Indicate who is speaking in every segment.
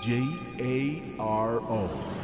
Speaker 1: J A R O.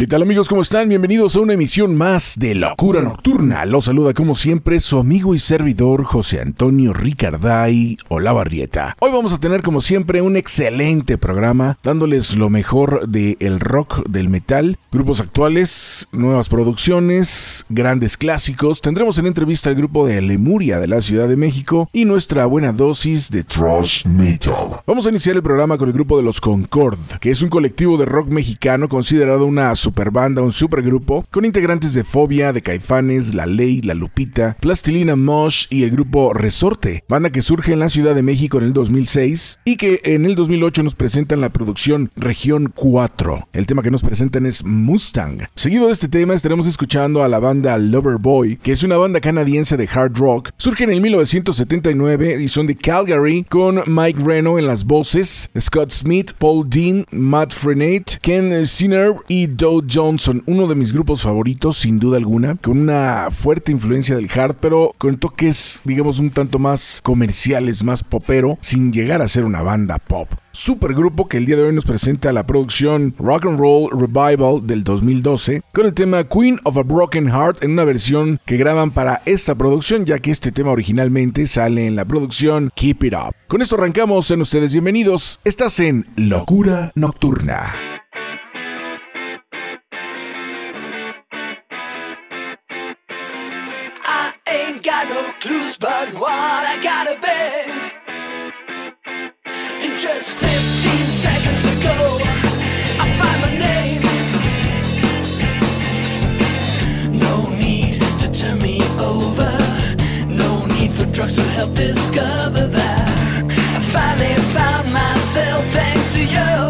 Speaker 1: ¿Qué tal amigos? ¿Cómo están? Bienvenidos a una emisión más de Locura Nocturna. Los saluda como siempre su amigo y servidor José Antonio Ricarday Olavarrieta. Hoy vamos a tener como siempre un excelente programa dándoles lo mejor del rock, del metal, grupos actuales, nuevas producciones, grandes clásicos. Tendremos en entrevista al grupo de Lemuria de la Ciudad de México y nuestra buena dosis de thrash metal. Vamos a iniciar el programa con el grupo de los Concord, que es un colectivo de rock mexicano considerado una superbanda, un supergrupo, con integrantes de Fobia, de Caifanes, La Ley, La Lupita, Plastilina Mosh y el grupo Resorte, banda que surge en la Ciudad de México en el 2006 y que en el 2008 nos presentan la producción Región 4. El tema que nos presentan es Mustang. Seguido de este tema estaremos escuchando a la banda Loverboy, que es una banda canadiense de hard rock. Surge en el 1979 y son de Calgary con Mike Reno en las voces, Scott Smith, Paul Dean, Matt Frenate, Ken Sinner y Doe Johnson, uno de mis grupos favoritos sin duda alguna, con una fuerte influencia del hard, pero con toques digamos un tanto más comerciales, más popero, sin llegar a ser una banda pop. Supergrupo que el día de hoy nos presenta la producción Rock and Roll Revival del 2012 con el tema Queen of a Broken Heart en una versión que graban para esta producción ya que este tema originalmente sale en la producción Keep It Up. Con esto arrancamos, en ustedes bienvenidos, estás en Locura Nocturna.
Speaker 2: Got no clues but what I gotta be. And just 15 seconds ago, I found my name. No need to turn me over. No need for drugs to help discover that. I finally found myself thanks to you.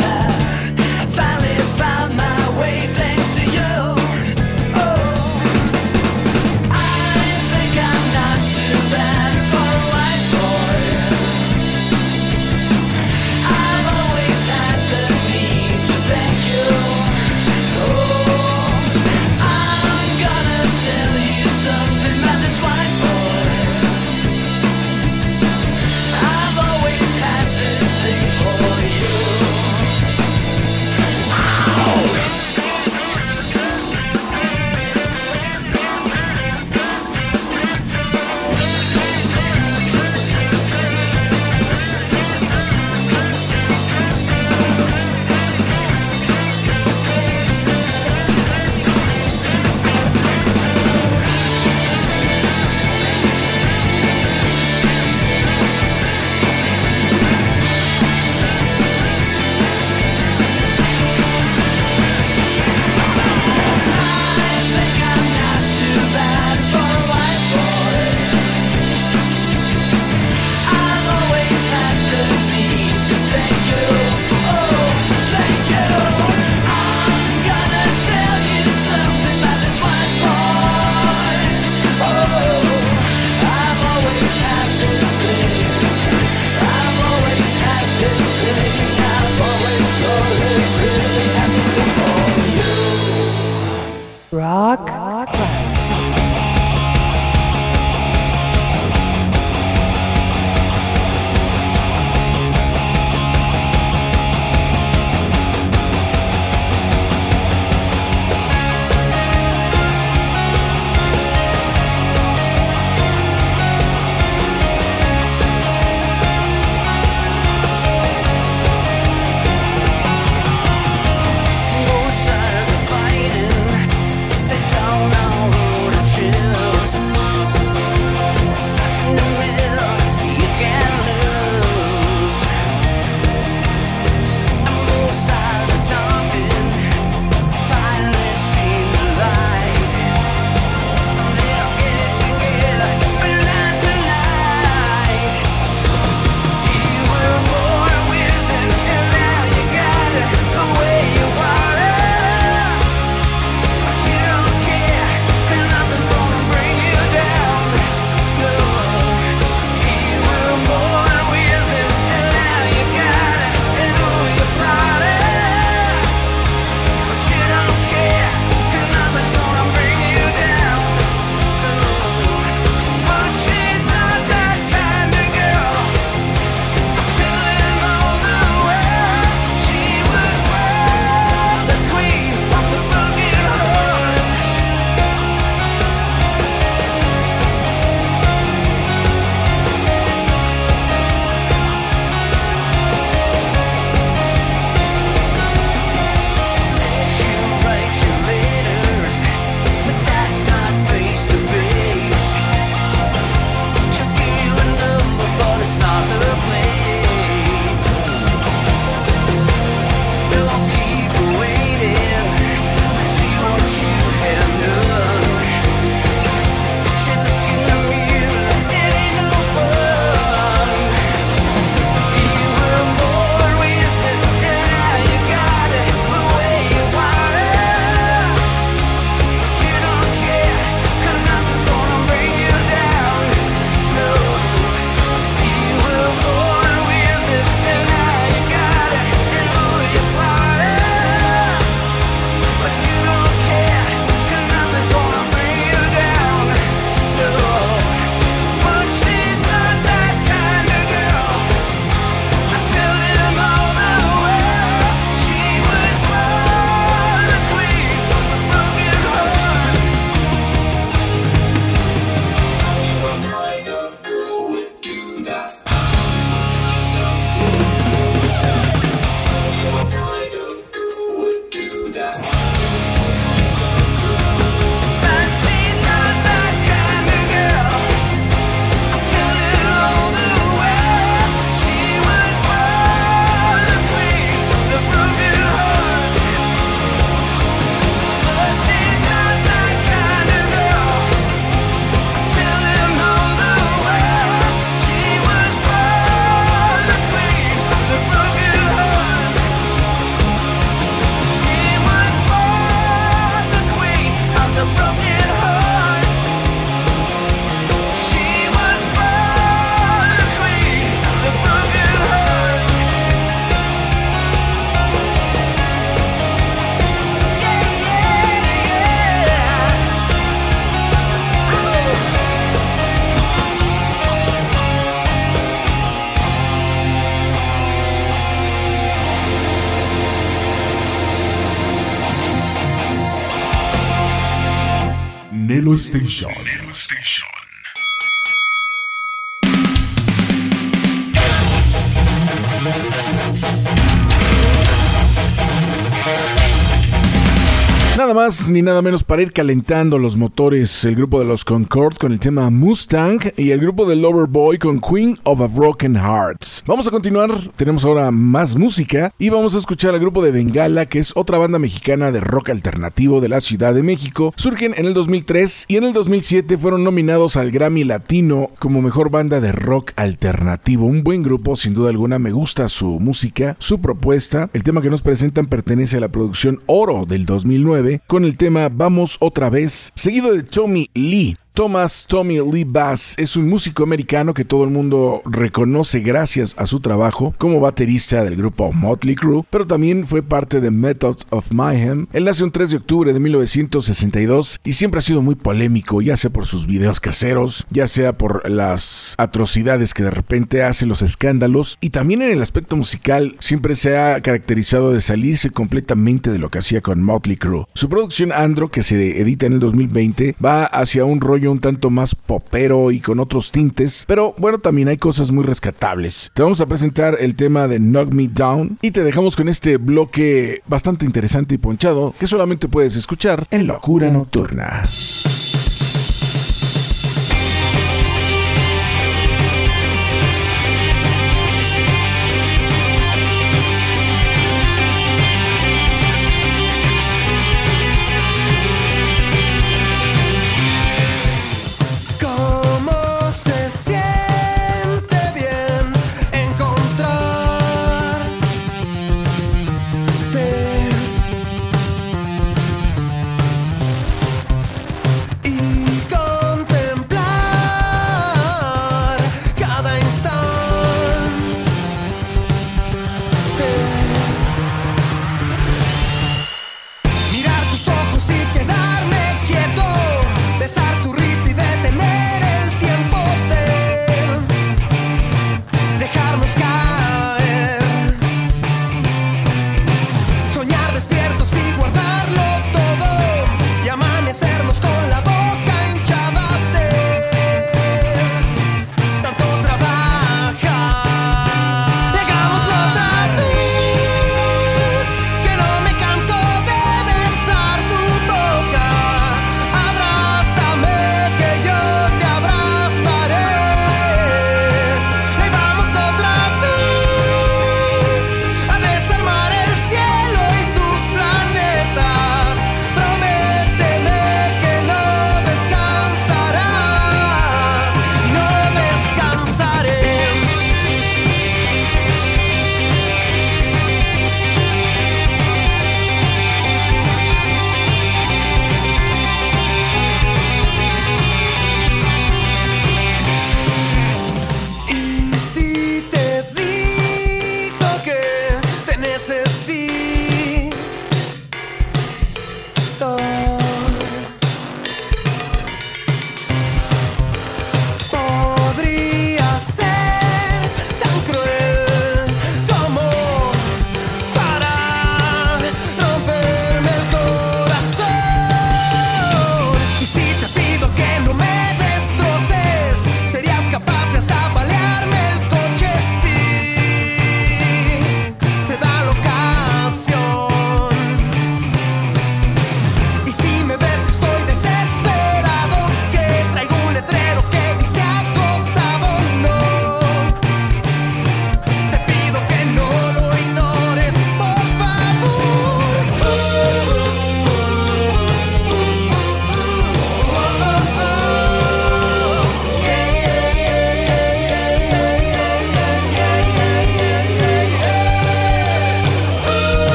Speaker 1: ni nada menos para ir calentando los motores, el grupo de los Concord con el tema Mustang y el grupo de Loverboy con Queen of a Broken Hearts. Vamos a continuar, tenemos ahora más música y vamos a escuchar al grupo de Bengala, que es otra banda mexicana de rock alternativo de la Ciudad de México. Surgen en el 2003 y en el 2007 fueron nominados al Grammy Latino como mejor banda de rock alternativo. Un buen grupo, sin duda alguna, me gusta su música, su propuesta. El tema que nos presentan pertenece a la producción Oro del 2009 con el tema Vamos otra vez, seguido de Tommy Lee. Thomas Tommy Lee Bass es un músico americano que todo el mundo reconoce gracias a su trabajo como baterista del grupo Motley Crue, pero también fue parte de Methods of Mayhem. Él nació el 3 de octubre de 1962 y siempre ha sido muy polémico, ya sea por sus videos caseros, ya sea por las atrocidades que de repente hace, los escándalos, y también en el aspecto musical siempre se ha caracterizado de salirse completamente de lo que hacía con Motley Crue. Su producción Andro, que se edita en el 2020, va hacia un un tanto más popero y con otros tintes, pero bueno, también hay cosas muy rescatables. Te vamos a presentar el tema de Knock Me Down y te dejamos con este bloque bastante interesante y ponchado que solamente puedes escuchar en Locura Nocturna.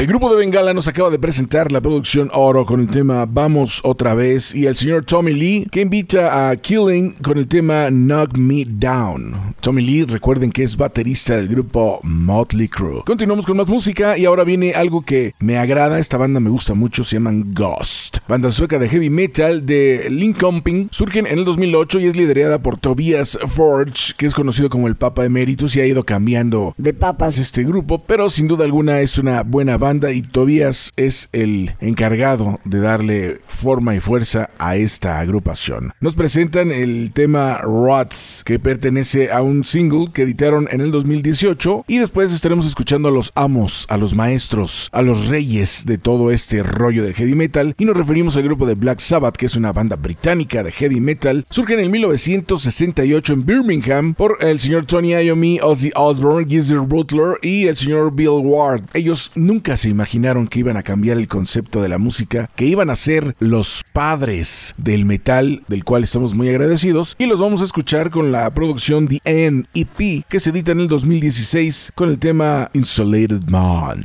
Speaker 1: El grupo de Bengala nos acaba de presentar la producción Oro con el tema Vamos otra vez y el señor Tommy Lee que invita a Killing con el tema Knock Me Down. Tommy Lee, recuerden que es baterista del grupo Motley Crue. Continuamos con más música y ahora viene algo que me agrada, esta banda me gusta mucho, se llaman Ghost. Banda sueca de heavy metal de Linköping, surgen en el 2008 y es liderada por Tobias Forge, que es conocido como el Papa Emeritus y ha ido cambiando de papas este grupo, pero sin duda alguna es una buena banda banda y Tobias es el encargado de darle forma y fuerza a esta agrupación. Nos presentan el tema Rots, que pertenece a un single que editaron en el 2018 y después estaremos escuchando a los amos, a los maestros, a los reyes de todo este rollo del heavy metal y nos referimos al grupo de Black Sabbath, que es una banda británica de heavy metal, surge en el 1968 en Birmingham por el señor Tony Iommi, Ozzy Osbourne, Geezer Butler y el señor Bill Ward. Ellos nunca se imaginaron que iban a cambiar el concepto de la música, que iban a ser los padres del metal, del cual estamos muy agradecidos, y los vamos a escuchar con la producción The NEP, que se edita en el 2016 con el tema Insulated Man.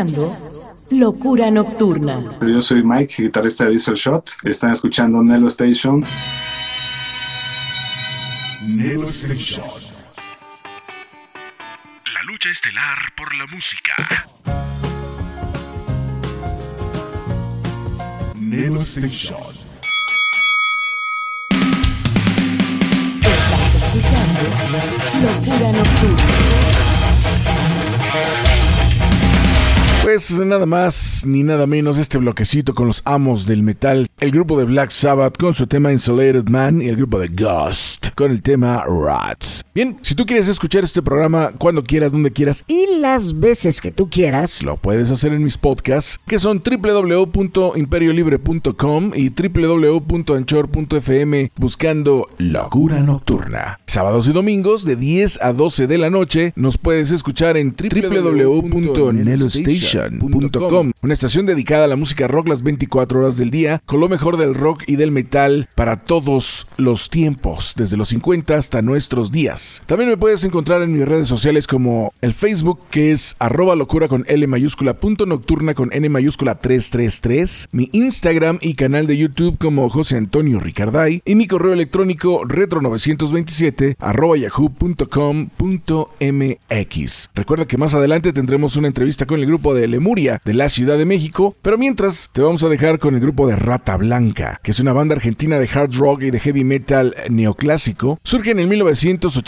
Speaker 3: Escuchando Locura Nocturna.
Speaker 4: Yo soy Mike, guitarrista de Diesel Shot. Están escuchando Nelo Station.
Speaker 1: Nelo Station.
Speaker 5: La lucha estelar por la música.
Speaker 1: Nelo Station. Pues nada más ni nada menos este bloquecito con los amos del metal, el grupo de Black Sabbath con su tema Insulated Man y el grupo de Ghost con el tema Rats. Bien, si tú quieres escuchar este programa cuando quieras, donde quieras y las veces que tú quieras, lo puedes hacer en mis podcasts que son www.imperiolibre.com y www.anchor.fm buscando Locura Nocturna. Sábados y domingos de 10 a 12 de la noche nos puedes escuchar en www.nelostation.com, una estación dedicada a la música rock las 24 horas del día, con lo mejor del rock y del metal para todos los tiempos, desde los 50 hasta nuestros días. También me puedes encontrar en mis redes sociales como el Facebook, que es arroba locura con L mayúscula punto nocturna con N mayúscula 333, mi Instagram y canal de YouTube como José Antonio Ricarday y mi correo electrónico retro927 arroba yahoo.com.mx. Recuerda que más adelante tendremos una entrevista con el grupo de Lemuria de la Ciudad de México, pero mientras te vamos a dejar con el grupo de Rata Blanca, que es una banda argentina de hard rock y de heavy metal neoclásico. Surge en el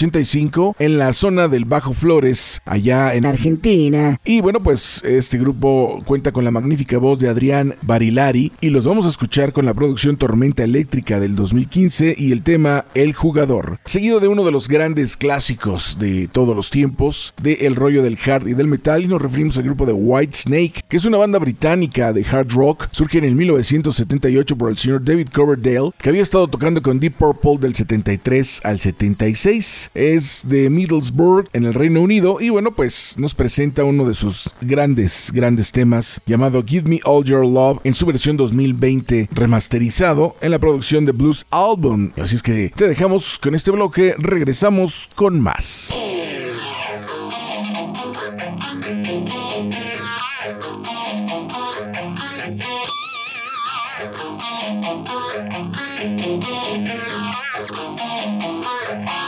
Speaker 1: 1985 en la zona del Bajo Flores, allá en Argentina. Y bueno, pues este grupo cuenta con la magnífica voz de Adrián Barilari y los vamos a escuchar con la producción Tormenta Eléctrica del 2015 y el tema El Jugador, seguido de uno de los grandes clásicos de todos los tiempos, de el rollo del hard y del metal y nos referimos al grupo de White Snake, que es una banda británica de hard rock, surge en el 1978 por el señor David Coverdale, que había estado tocando con Deep Purple del 73 al 76. Es de Middlesbrough en el Reino Unido y bueno, pues nos presenta uno de sus grandes, grandes temas llamado Give Me All Your Love en su versión 2020 remasterizado en la producción de Blues Album. Así es que te dejamos con este bloque, regresamos con más.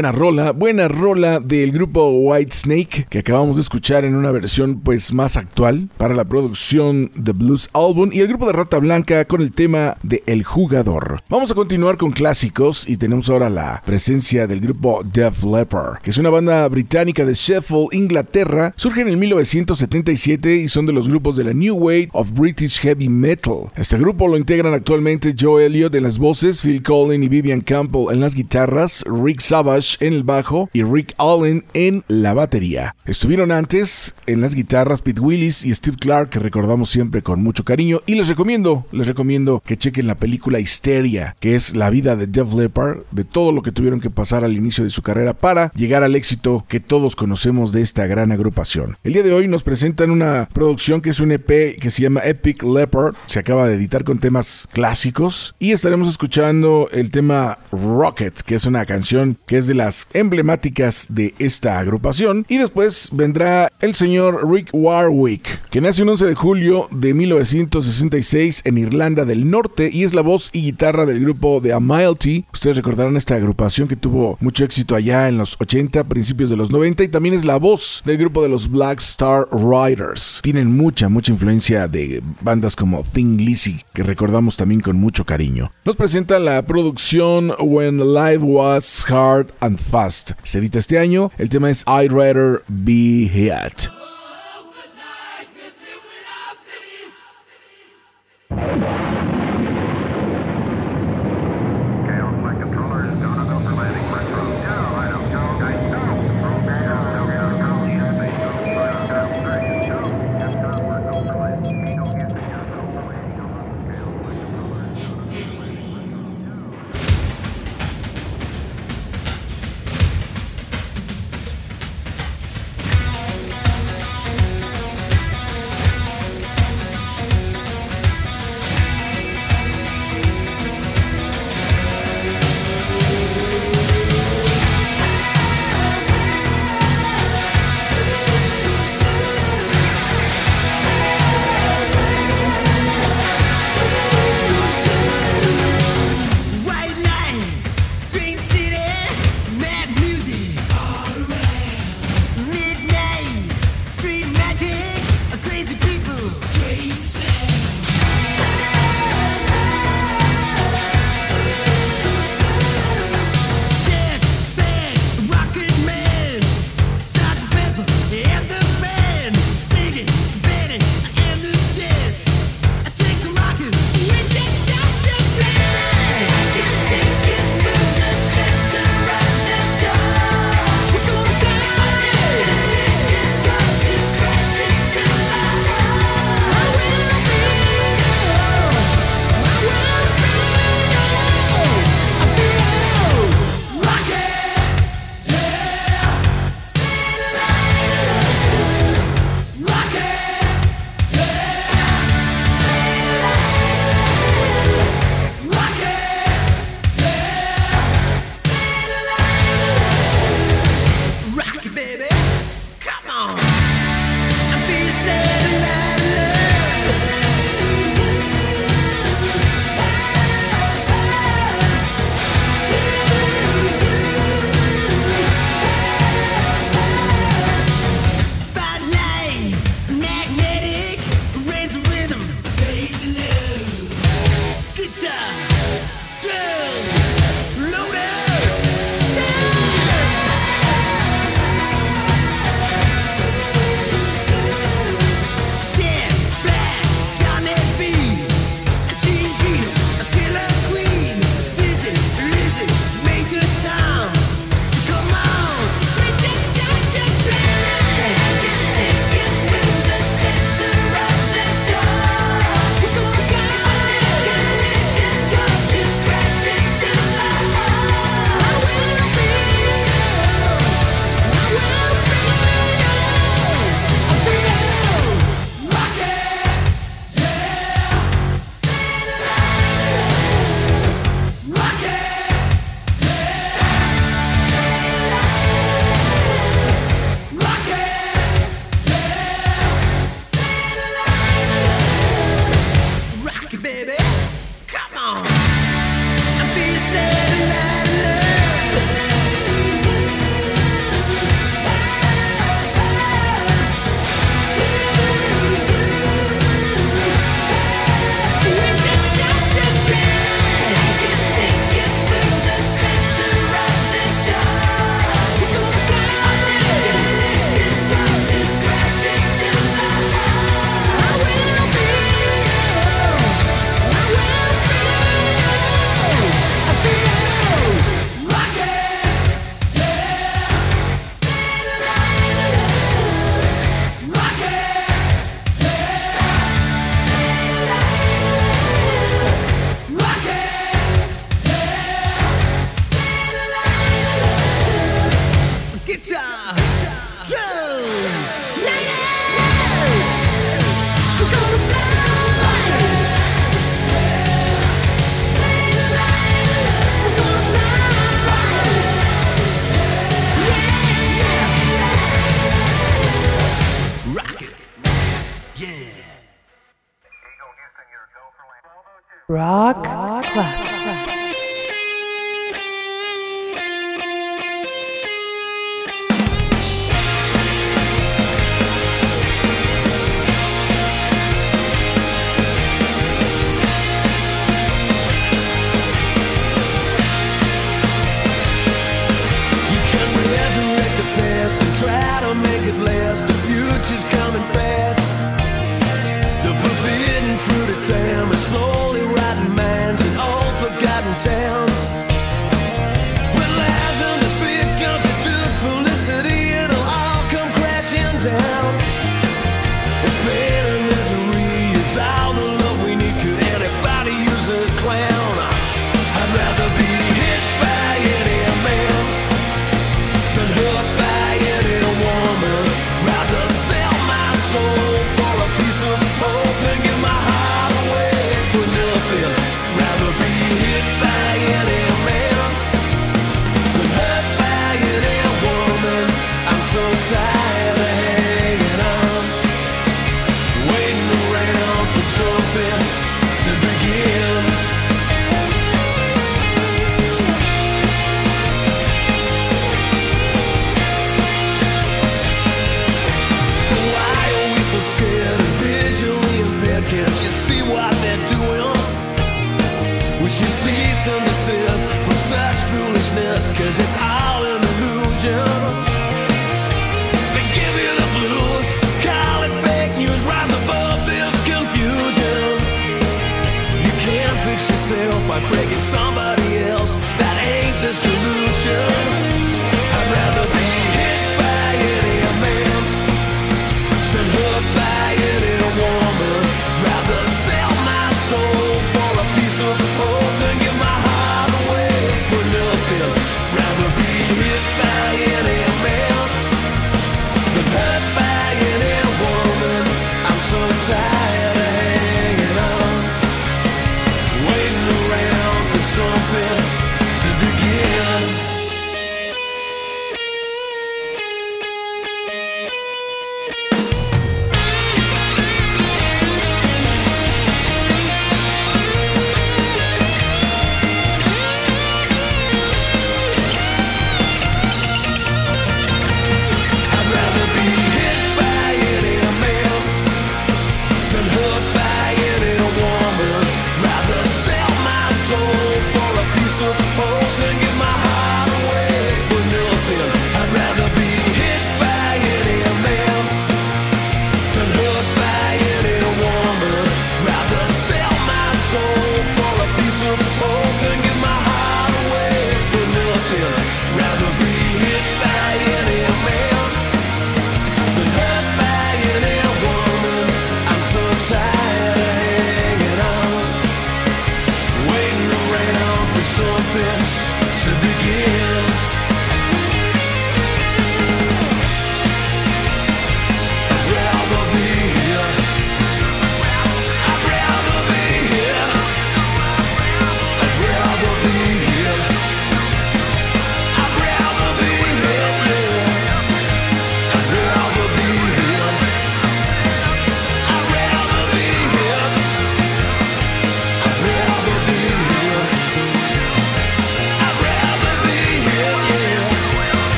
Speaker 1: Buena rola, buena rola del grupo White Snake que acabamos de escuchar en una versión pues más actual para la producción de Blues Album y el grupo de Rata Blanca con el tema de El Jugador. Vamos a continuar con clásicos y tenemos ahora la presencia del grupo Def Leppard, que es una banda británica de Sheffield, Inglaterra. Surge en el 1977 y son de los grupos de la New Wave of British Heavy Metal. Este grupo lo integran actualmente Joe Elliott en las voces, Phil Collin y Vivian Campbell en las guitarras, Rick Savage en el bajo y Rick Allen en la batería. Estuvieron antes en las guitarras Pete Willis y Steve Clark, que recordamos siempre con mucho cariño. Y les recomiendo, les recomiendo que chequen la película Hysteria, que es la vida de Def Leppard, de todo lo que tuvieron que pasar al inicio de su carrera para llegar al éxito que todos conocemos de esta gran agrupación. El día de hoy nos presentan una producción que es un EP que se llama Epic Leopard. Se acaba de editar con temas clásicos y estaremos escuchando el tema Rocket, que es una canción que es de las emblemáticas de esta agrupación. Y después vendrá el señor Rick Warwick, que nace un 11 de julio de 1966 en Irlanda del Norte y es la voz y guitarra del grupo de Amalty. Ustedes recordarán esta agrupación que tuvo mucho éxito allá en los 80, principios de los 90 y también es la voz del grupo de los Black Star Riders. Tienen mucha, mucha influencia de bandas como Thing Lizzy, que recordamos también con mucho cariño. Nos presenta la producción When Life Was Hard
Speaker 6: Fast. Se edita este año. El tema es
Speaker 2: I'd Rather Be Hit. rock.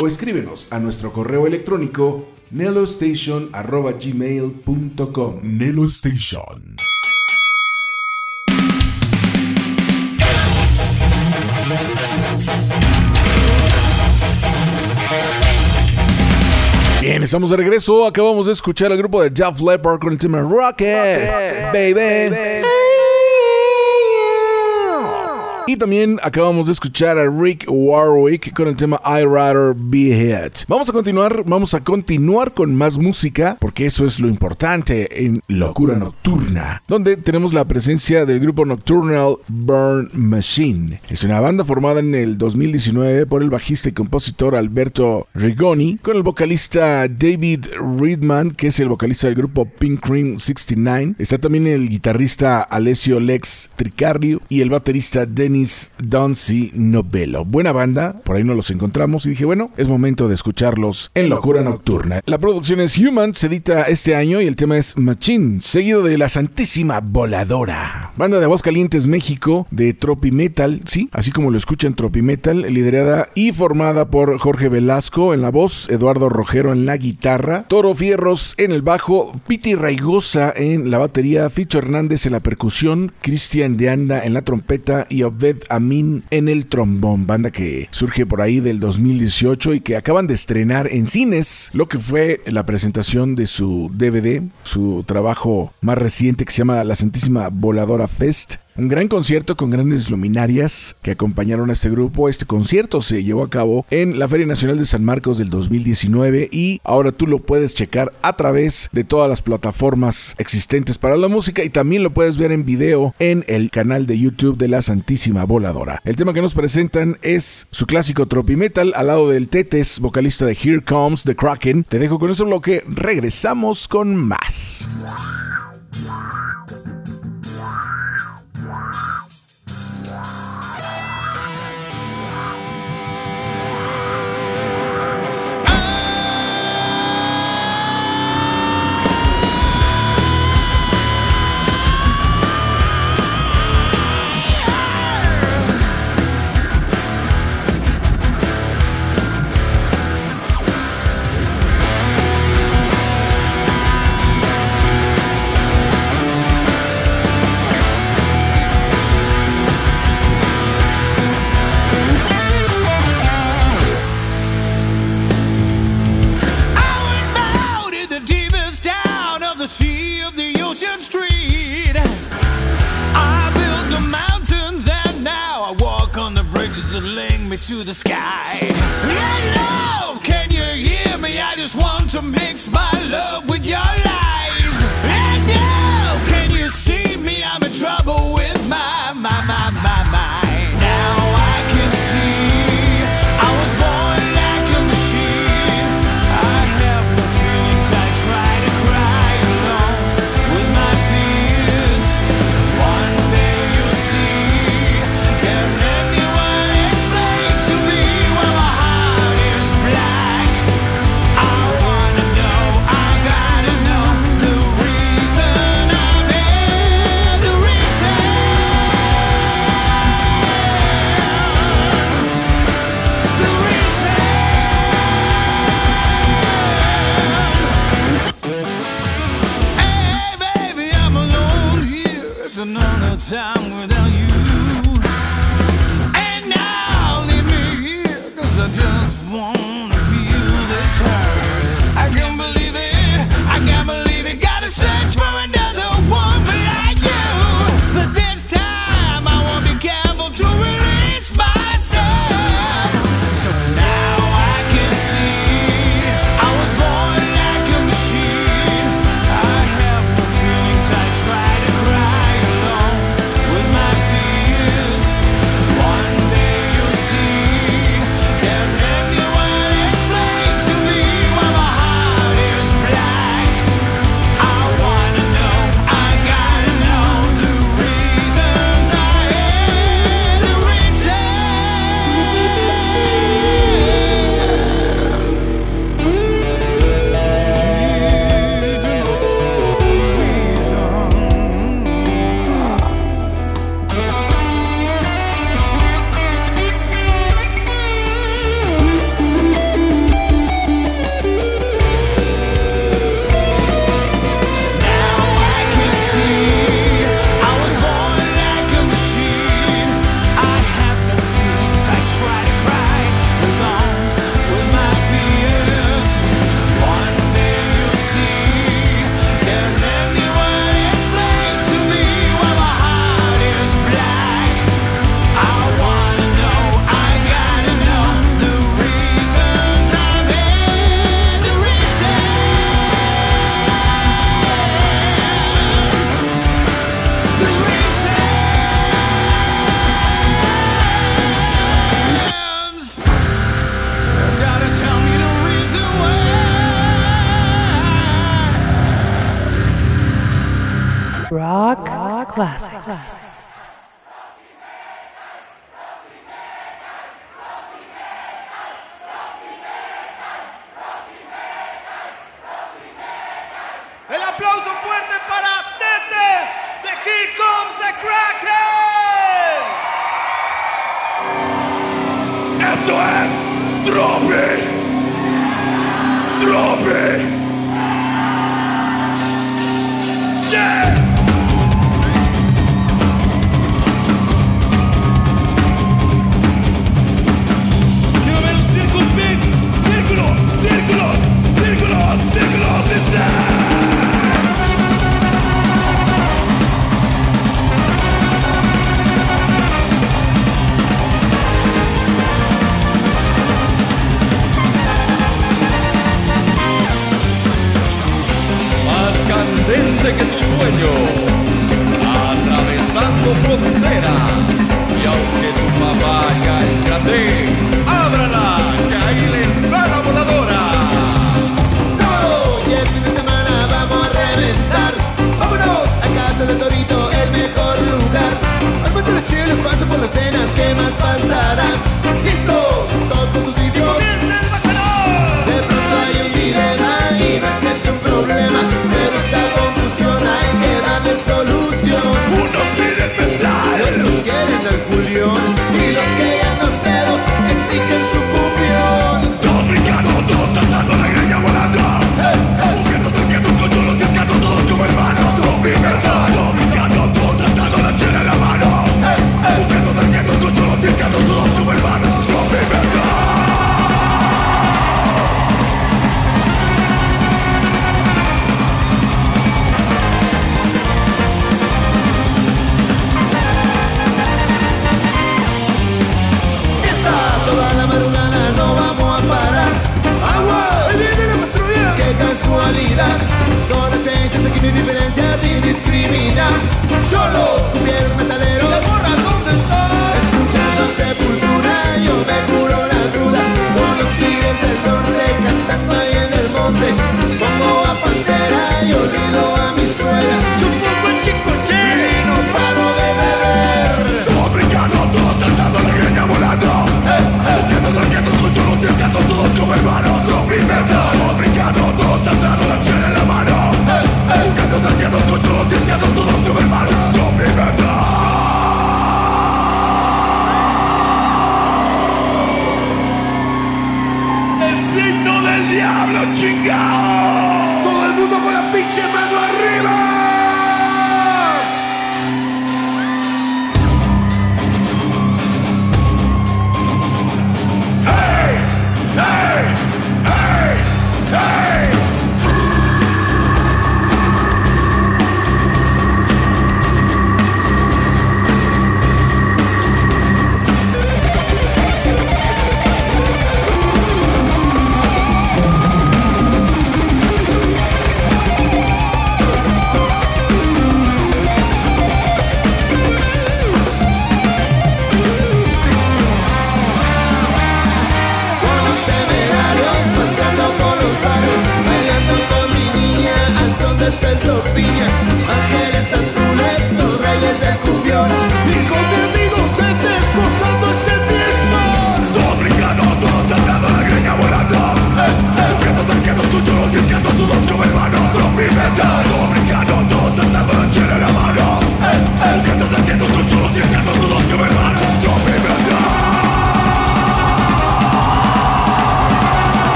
Speaker 1: o escríbenos a nuestro correo electrónico nelostation.gmail.com Nelostation Bien, estamos de regreso. Acabamos de escuchar al grupo de Jeff Leppard con el tema Rocket, Rocket, Rocket baby. baby. Y también acabamos de escuchar a Rick Warwick con el tema I Rather Be Hit. Vamos a continuar, vamos a continuar con más música, porque eso es lo importante en Locura Nocturna, donde tenemos la presencia del grupo Nocturnal Burn Machine. Es una banda formada en el 2019 por el bajista y compositor Alberto Rigoni, con el vocalista David Reedman, que es el vocalista del grupo Pink Cream 69. Está también el guitarrista Alessio Lex Tricario y el baterista Dennis Donzi Novello. Buena banda, por ahí nos los encontramos y dije, bueno, es momento de escucharlos en Locura Nocturna. La producción es Human, se edita este año y el tema es Machine, seguido de La Santísima Voladora. Banda de Aguascalientes, México, de Tropi Metal, sí, así como lo escuchan Tropi Metal, liderada y formada por Jorge Velasco en la voz, Eduardo Rojero en la guitarra, Toro Fierros en el bajo, Piti Raigosa en la batería, Ficho Hernández en la percusión, Cristian de Anda en la trompeta y Obed Amin en el trombón. Banda que surge por ahí del 2018 y que acaban de estrenar en cines lo que fue la presentación de su DVD, su trabajo más reciente que se llama La Santísima Voladora Fest. Un gran concierto con grandes luminarias que acompañaron a este grupo. Este concierto se llevó a cabo en la Feria Nacional de San Marcos del 2019 y ahora tú lo puedes checar a través de todas las plataformas existentes para la música y también lo puedes ver en video en el canal de YouTube de la Santísima Voladora. El tema que nos presentan es su clásico Tropi Metal al lado del Tetes, vocalista de Here Comes the Kraken. Te dejo con ese bloque, regresamos con más.
Speaker 7: The sea of the ocean street. I built the mountains and now I walk on the bridges that link me to the sky. And love, can you hear me? I just want to mix my love with your lies.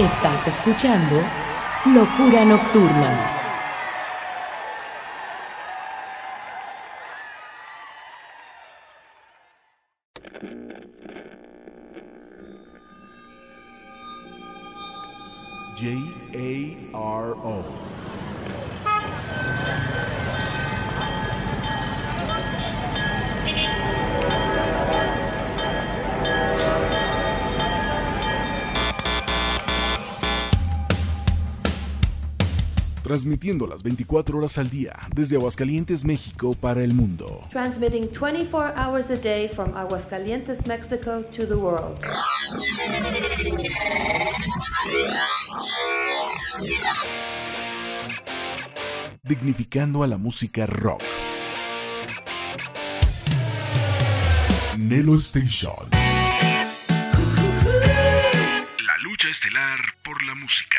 Speaker 3: Estás escuchando Locura Nocturna.
Speaker 1: J
Speaker 5: Transmitiendo las 24 horas al día desde Aguascalientes, México para el mundo.
Speaker 8: Transmitting 24 hours a day from Aguascalientes, Mexico to the world.
Speaker 5: Dignificando a la música rock. Nelo Station.
Speaker 1: La lucha estelar por la música.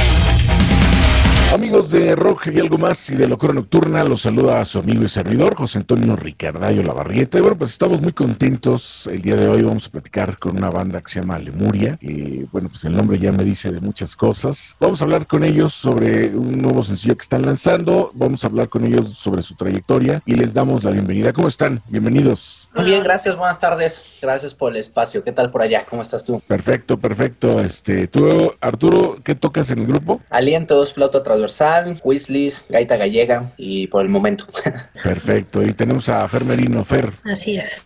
Speaker 5: Amigos de Rock y algo más y de Locura Nocturna, los saluda a su amigo y servidor José Antonio Ricardayo Lavarrieta. Y bueno, pues estamos muy contentos. El día de hoy vamos a platicar con una banda que se llama Lemuria. Y bueno, pues el nombre ya me dice de muchas cosas. Vamos a hablar con ellos sobre un nuevo sencillo que están lanzando. Vamos a hablar con ellos sobre su trayectoria y les damos la bienvenida. ¿Cómo están? Bienvenidos.
Speaker 9: Muy bien, gracias, buenas tardes. Gracias por el espacio. ¿Qué tal por allá? ¿Cómo estás tú?
Speaker 5: Perfecto, perfecto. Este, tú, Arturo, ¿qué tocas en el grupo?
Speaker 9: Alientos, flauta transversal, whistles, gaita gallega y por el momento.
Speaker 5: Perfecto. Y tenemos a Fer Merino. Fer,
Speaker 10: Así es.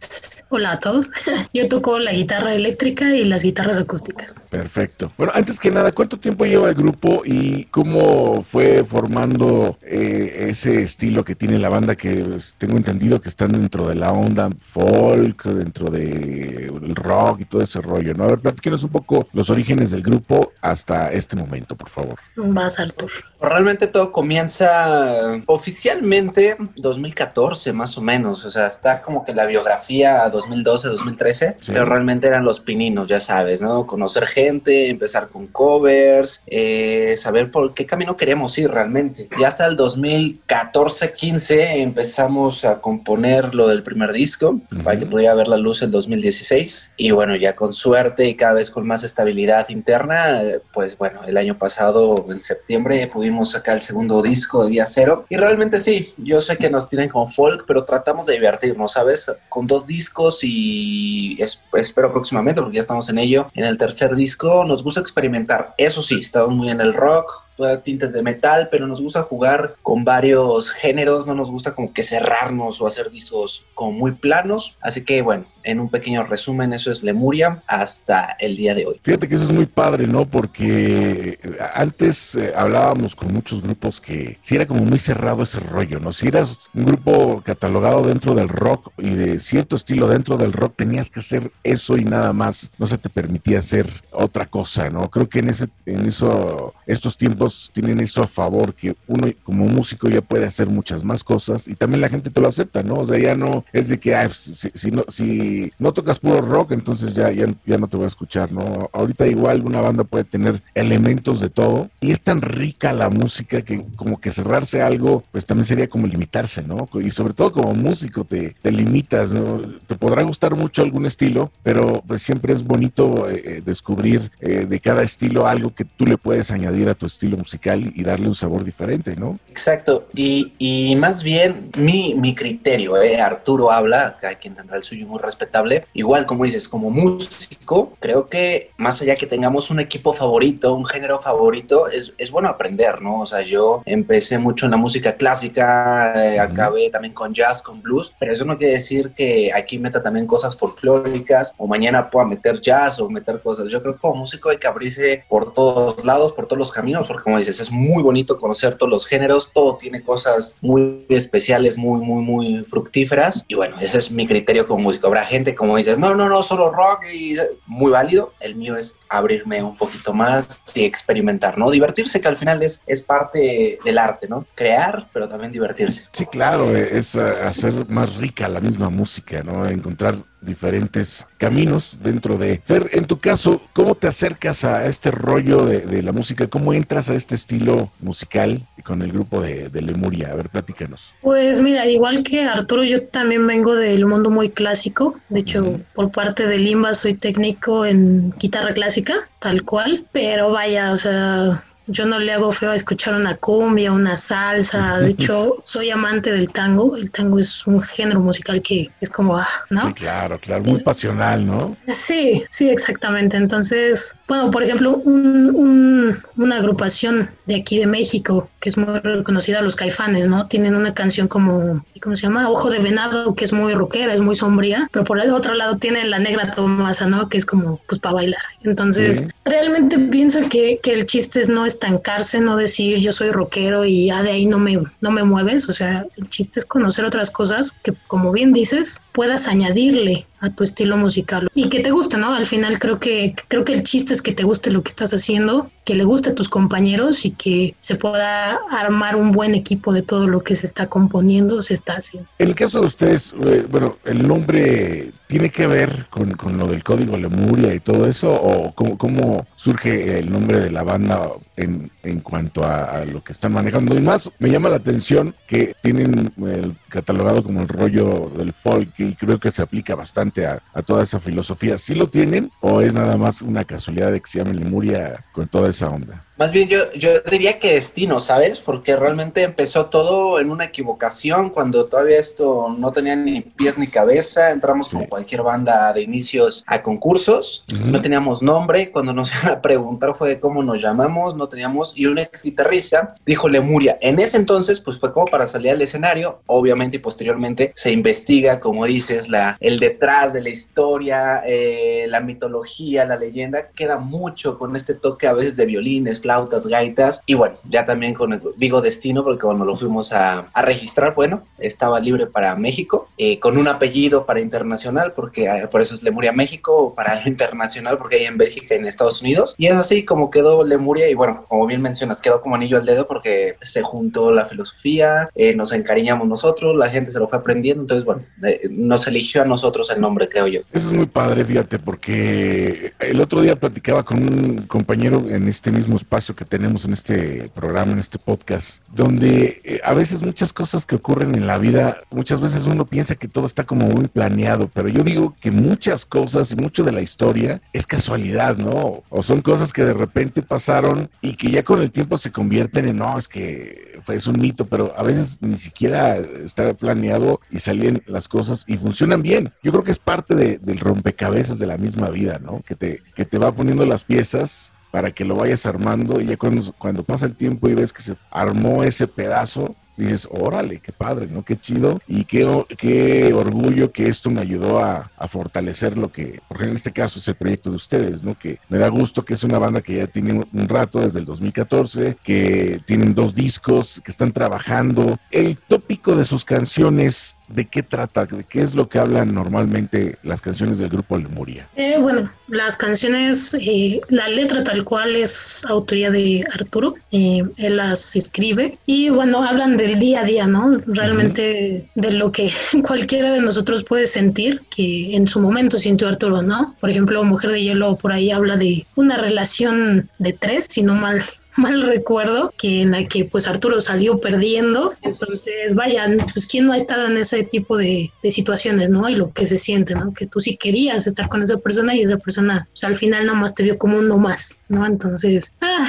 Speaker 10: Hola a todos. Yo toco la guitarra eléctrica y las guitarras acústicas.
Speaker 5: Perfecto. Bueno, antes que nada, ¿cuánto tiempo lleva el grupo y cómo fue formando eh, ese estilo que tiene la banda? Que pues, tengo entendido que están dentro de la onda folk, dentro del rock y todo ese rollo, ¿no? A ver, platíquenos un poco los orígenes del grupo hasta este momento, por favor.
Speaker 10: Vas, Artur.
Speaker 9: Realmente todo comienza oficialmente 2014 más o menos, o sea, está como que la biografía 2012, 2013,
Speaker 5: Sí.
Speaker 9: pero realmente eran los pininos, ya sabes, ¿no? Conocer gente, empezar con covers, eh, saber por qué camino queremos ir realmente. Ya hasta el 2014, 15 empezamos a componer lo del primer disco para que pudiera ver la luz en 2016 y bueno, ya con suerte y cada vez con más estabilidad interna, pues bueno, el año pasado en septiembre pudimos sacar el segundo disco de Día Cero y realmente sí, yo sé que nos tienen como folk, pero tratamos de divertirnos, ¿sabes? Con dos discos y es- espero próximamente, porque ya estamos en ello, en el tercer disco. Nos gusta experimentar, eso sí, estamos muy en el rock, tintes de metal, pero nos gusta jugar con varios géneros, no nos gusta como que cerrarnos o hacer discos como muy planos, así que bueno, en un pequeño resumen, eso es Lemuria hasta el día de hoy.
Speaker 5: Fíjate que eso es muy padre, ¿no? Porque antes eh, hablábamos con muchos grupos que si era como muy cerrado ese rollo, ¿no? Si eras un grupo catalogado dentro del rock y de cierto estilo dentro del rock, tenías que hacer eso y nada más. No se te permitía hacer otra cosa, ¿no? Creo que en ese, en eso, estos tiempos tienen eso a favor, que uno como músico ya puede hacer muchas más cosas y también la gente te lo acepta, ¿no? O sea, ya no es de que, ay, pues, si, si no, si no tocas puro rock, entonces ya, ya, ya no te voy a escuchar, ¿no? Ahorita igual una banda puede tener elementos de todo y es tan rica la música que como que cerrarse a algo, pues también sería como limitarse, ¿no? Y sobre todo como músico te, te limitas, ¿no? Te podrá gustar mucho algún estilo, pero pues siempre es bonito eh, eh, descubrir eh, de cada estilo algo que tú le puedes añadir a tu estilo musical y darle un sabor diferente, ¿no?
Speaker 9: Exacto, y, y más bien mi, mi criterio, eh, Arturo habla, cada quien tendrá el suyo muy respetable, igual como dices, como músico, creo que más allá que tengamos un equipo favorito, un género favorito, es, es bueno aprender, ¿no? O sea, yo empecé mucho en la música clásica, eh, acabé también con jazz, con blues, pero eso no quiere decir que aquí meta también cosas folclóricas o mañana pueda meter jazz o meter cosas. Yo creo que como músico hay que abrirse por todos lados, por todos los caminos, porque como dices, es muy bonito conocer todos los géneros, todo tiene cosas muy especiales, muy, muy, muy fructíferas. Y bueno, ese es mi criterio como músico. Habrá gente como dices, no, no, no, solo rock y muy válido. El mío es abrirme un poquito más y experimentar, ¿no? Divertirse, que al final es, es parte del arte, ¿no? Crear, pero también divertirse.
Speaker 5: Sí, claro, es eh, hacer más rica la misma música, ¿no? Encontrar diferentes caminos dentro de... Fer, en tu caso, ¿cómo te acercas a este rollo de, de la música? ¿Cómo entras a este estilo musical con el grupo de, de Lemuria? A ver, platícanos.
Speaker 10: Pues mira, igual que Arturo, yo también vengo del mundo muy clásico. De hecho, por parte de Limba soy técnico en guitarra clásica, tal cual. Pero vaya, o sea, yo no le hago feo a escuchar una cumbia, una salsa. De hecho, soy amante del tango. El tango es un género musical que es como, ah, ¿no?
Speaker 5: Sí, claro, claro, muy pasional, ¿no?
Speaker 10: Sí, sí, exactamente. Entonces, bueno, por ejemplo, un- un- una agrupación de aquí de México que es muy reconocida, los Caifanes, ¿no? Tienen una canción como, ¿cómo se llama? Ojo de Venado, que es muy rockera, es muy sombría, pero por el otro lado tienen La Negra Tomasa, ¿no? Que es como, pues, para bailar. Entonces,
Speaker 11: Sí.
Speaker 10: realmente pienso que, que el chiste es no estancarse, no decir yo soy rockero y ya de ahí no me, no me mueves. O sea, el chiste es conocer otras cosas que, como bien dices, puedas añadirle a tu estilo musical y que te guste, ¿no? Al final creo que creo que el chiste es que te guste lo que estás haciendo, que le guste a tus compañeros y que se pueda armar un buen equipo de todo lo que se está componiendo, se está haciendo.
Speaker 5: En el caso de ustedes, eh, bueno, ¿el nombre tiene que ver con, con lo del código Lemuria y todo eso? ¿O cómo, cómo surge el nombre de la banda en, en cuanto a, lo que están manejando? Y más, me llama la atención que tienen el catalogado como el rollo del folk y creo que se aplica bastante a, a toda esa filosofía. ¿Sí lo tienen o es nada más una casualidad de que se llame Lemuria con toda esa onda?
Speaker 9: Más bien yo, yo diría que destino, ¿sabes? Porque realmente empezó todo en una equivocación cuando todavía esto no tenía ni pies ni cabeza. Entramos como cualquier banda de inicios a concursos. No teníamos nombre. Cuando nos iban a preguntar fue de cómo nos llamamos, no teníamos. Y un ex guitarrista dijo Lemuria. En ese entonces, pues fue como para salir al escenario. Obviamente y posteriormente se investiga, como dices, la, el detrás de la historia, eh, la mitología, la leyenda. Queda mucho con este toque a veces de violines, flautas, gaitas. Y bueno, ya también con el, digo destino, porque cuando lo fuimos a, a registrar, bueno, estaba libre para México, eh, con un apellido para internacional, porque eh, por eso es Lemuria México, o para internacional, porque hay en Bélgica y en Estados Unidos. Y es así como quedó Lemuria, y bueno, como bien mencionas, quedó como anillo al dedo, porque se juntó la filosofía, eh, nos encariñamos nosotros, la gente se lo fue aprendiendo, entonces bueno, eh, nos eligió a nosotros el nombre, creo yo.
Speaker 5: Eso es muy padre, fíjate, porque el otro día platicaba con un compañero en este mismo espacio que tenemos en este programa, en este podcast, donde eh, a veces muchas cosas que ocurren en la vida, muchas veces uno piensa que todo está como muy planeado, pero yo digo que muchas cosas y mucho de la historia es casualidad, ¿no? O son cosas que de repente pasaron y que ya con el tiempo se convierten en, no, es que fue es un mito, pero a veces ni siquiera está planeado y salen las cosas y funcionan bien. Yo creo que es parte de- del rompecabezas de la misma vida, ¿no? Que te, que te va poniendo las piezas para que lo vayas armando y ya cuando, pasa el tiempo y ves que se armó ese pedazo, dices, órale, qué padre, ¿no? Qué chido y qué, qué orgullo que esto me ayudó a, a fortalecer lo que, porque en este caso es el proyecto de ustedes, ¿no? Que me da gusto que es una banda que ya tiene un rato, desde el 2014, que tienen dos discos, que están trabajando. El tópico de sus canciones, ¿de qué trata? ¿De qué es lo que hablan normalmente las canciones del grupo Lemuria?
Speaker 10: Eh, bueno, las canciones, eh, la letra tal cual es autoría de Arturo, eh, él las escribe y bueno, hablan del día a día, ¿no? Realmente de lo que cualquiera de nosotros puede sentir, que en su momento sintió Arturo, ¿no? Por ejemplo, Mujer de Hielo por ahí habla de una relación de tres, si no mal mal recuerdo que en la que pues Arturo salió perdiendo. Entonces vayan pues quién no ha estado en ese tipo de, de situaciones no y lo que se siente no que tú sí querías estar con esa persona y esa persona pues al final nada más te vio como un no más no entonces ah,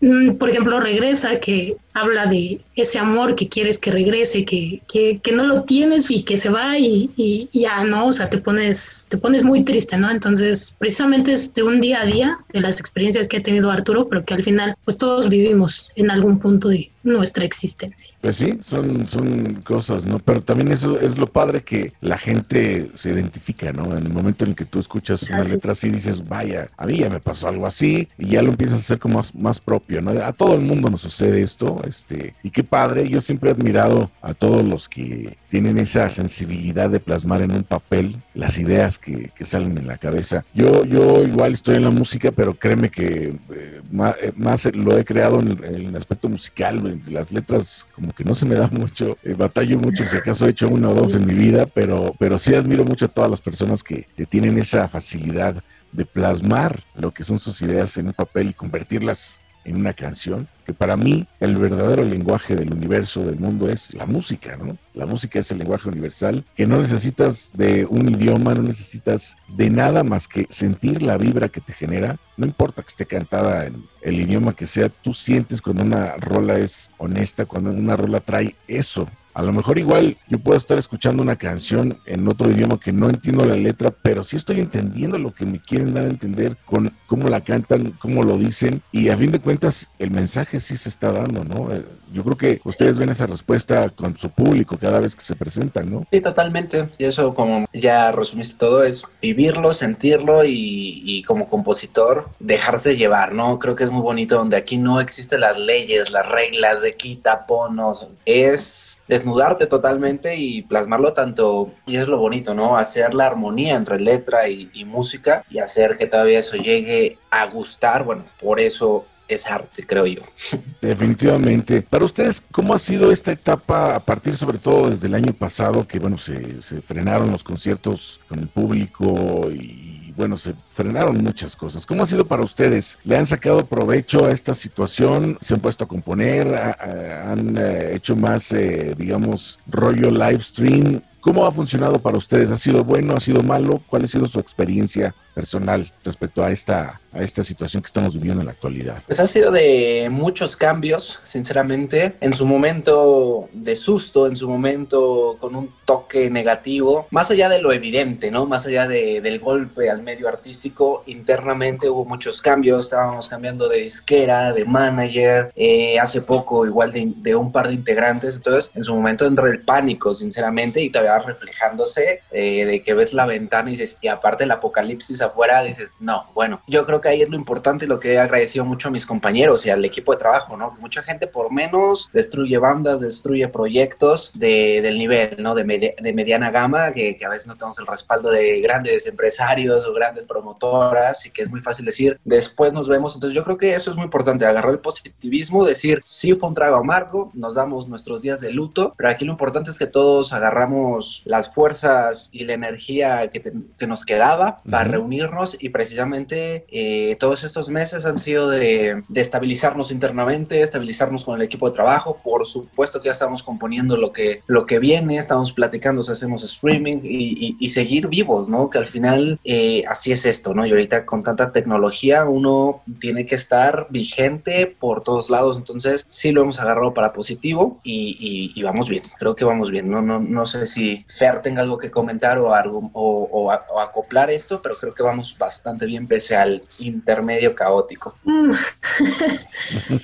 Speaker 10: mm, por ejemplo regresa que habla de ese amor que quieres que regrese que, que, que no lo tienes y que se va y, y y ya no o sea te pones te pones muy triste no entonces precisamente es de un día a día de las experiencias que ha tenido Arturo pero que al final pues todos vivimos en algún punto de nuestra existencia
Speaker 5: Pues sí, son, son cosas, ¿no? Pero también eso es lo padre que la gente se identifica, ¿no? En el momento en el que tú escuchas una
Speaker 10: Así.
Speaker 5: letra así, dices, vaya, a mí ya me pasó algo así, y ya lo empiezas a hacer como más, más propio, ¿no? A todo el mundo nos sucede esto, Este, y qué padre, yo siempre he admirado a todos los que tienen esa sensibilidad de plasmar en un papel las ideas que, salen en la cabeza. Yo, yo igual estoy en la música, pero créeme que eh, eh, más, lo he creado en, el aspecto musical, las letras como que no se me da mucho, eh, batallo mucho, si acaso he hecho una o dos en mi vida, pero, pero sí admiro mucho a todas las personas que, que tienen esa facilidad de plasmar lo que son sus ideas en un papel y convertirlas en una canción, que para mí el verdadero lenguaje del universo, del mundo, es la música, ¿no? La música es el lenguaje universal, que no necesitas de un idioma, no necesitas de nada más que sentir la vibra que te genera, no importa que esté cantada en el idioma que sea, tú sientes cuando una rola es honesta, cuando una rola trae eso. A lo mejor igual yo puedo estar escuchando una canción en otro idioma que no entiendo la letra, pero sí estoy entendiendo lo que me quieren dar a entender con cómo la cantan, cómo lo dicen y a fin de cuentas el mensaje sí se está dando, ¿no? Eh, Yo creo que ustedes ven esa respuesta con su público cada vez que se presentan, ¿no?
Speaker 9: Sí, totalmente. Y eso, como ya resumiste todo, es vivirlo, sentirlo y, y como compositor, dejarse llevar, ¿no? Creo que es muy bonito donde aquí no existen las leyes, las reglas de quita, ponos. Es desnudarte totalmente y plasmarlo tanto, y es lo bonito, ¿no? Hacer la armonía entre letra y, música y hacer que todavía eso llegue a gustar. Bueno, por eso es arte, creo yo.
Speaker 5: Definitivamente. Para ustedes, ¿cómo ha sido esta etapa a partir sobre todo desde el año pasado que, bueno, se, se frenaron los conciertos con el público y, bueno, se frenaron muchas cosas? ¿Cómo ha sido para ustedes? ¿Le han sacado provecho a esta situación? ¿Se han puesto a componer? ¿Ha- ha- ¿Han eh, hecho más, eh, digamos, rollo live stream? ¿Cómo ha funcionado para ustedes? ¿Ha sido bueno? ¿Ha sido malo? ¿Cuál ha sido su experiencia personal respecto a esta, a esta situación que estamos viviendo en la actualidad?
Speaker 9: Pues ha sido de muchos cambios, sinceramente. En su momento de susto, en su momento con un toque negativo, más allá de lo evidente, ¿no? Más allá de- del golpe al medio artístico, internamente hubo muchos cambios. Estábamos cambiando de disquera, de manager, eh, hace poco igual de, de un par de integrantes. Entonces, en su momento entró el pánico, sinceramente, y todavía reflejándose eh, de que ves la ventana y dices, y aparte el apocalipsis afuera, dices, no, bueno, yo creo que ahí es lo importante y lo que he agradecido mucho a mis compañeros y al equipo de trabajo, ¿no? Que mucha gente por menos destruye bandas, destruye proyectos de, del nivel, ¿no? De, de mediana gama, que, que a veces no tenemos el respaldo de grandes empresarios o grandes promotoras y que es muy fácil decir, después nos vemos. Entonces yo creo que eso es muy importante, agarrar el positivismo, decir, sí fue un trago amargo, nos damos nuestros días de luto, pero aquí lo importante es que todos agarramos las fuerzas y la energía que, te- que nos quedaba para
Speaker 5: Ujú.
Speaker 9: reunirnos y precisamente eh, todos estos meses han sido de, de estabilizarnos internamente, estabilizarnos con el equipo de trabajo. Por supuesto que ya estamos componiendo lo que, lo que viene, estamos platicando si hacemos streaming y, y- y seguir vivos, ¿no? Que al final eh, así es esto, ¿no? Y ahorita con tanta tecnología uno tiene que estar vigente por todos lados, entonces sí lo hemos agarrado para positivo y, y- y vamos bien, creo que vamos bien. No, no, no sé si Fer tenga algo que comentar o, algo, o, acoplar esto, pero creo que vamos bastante bien pese al intermedio caótico.
Speaker 10: Mm.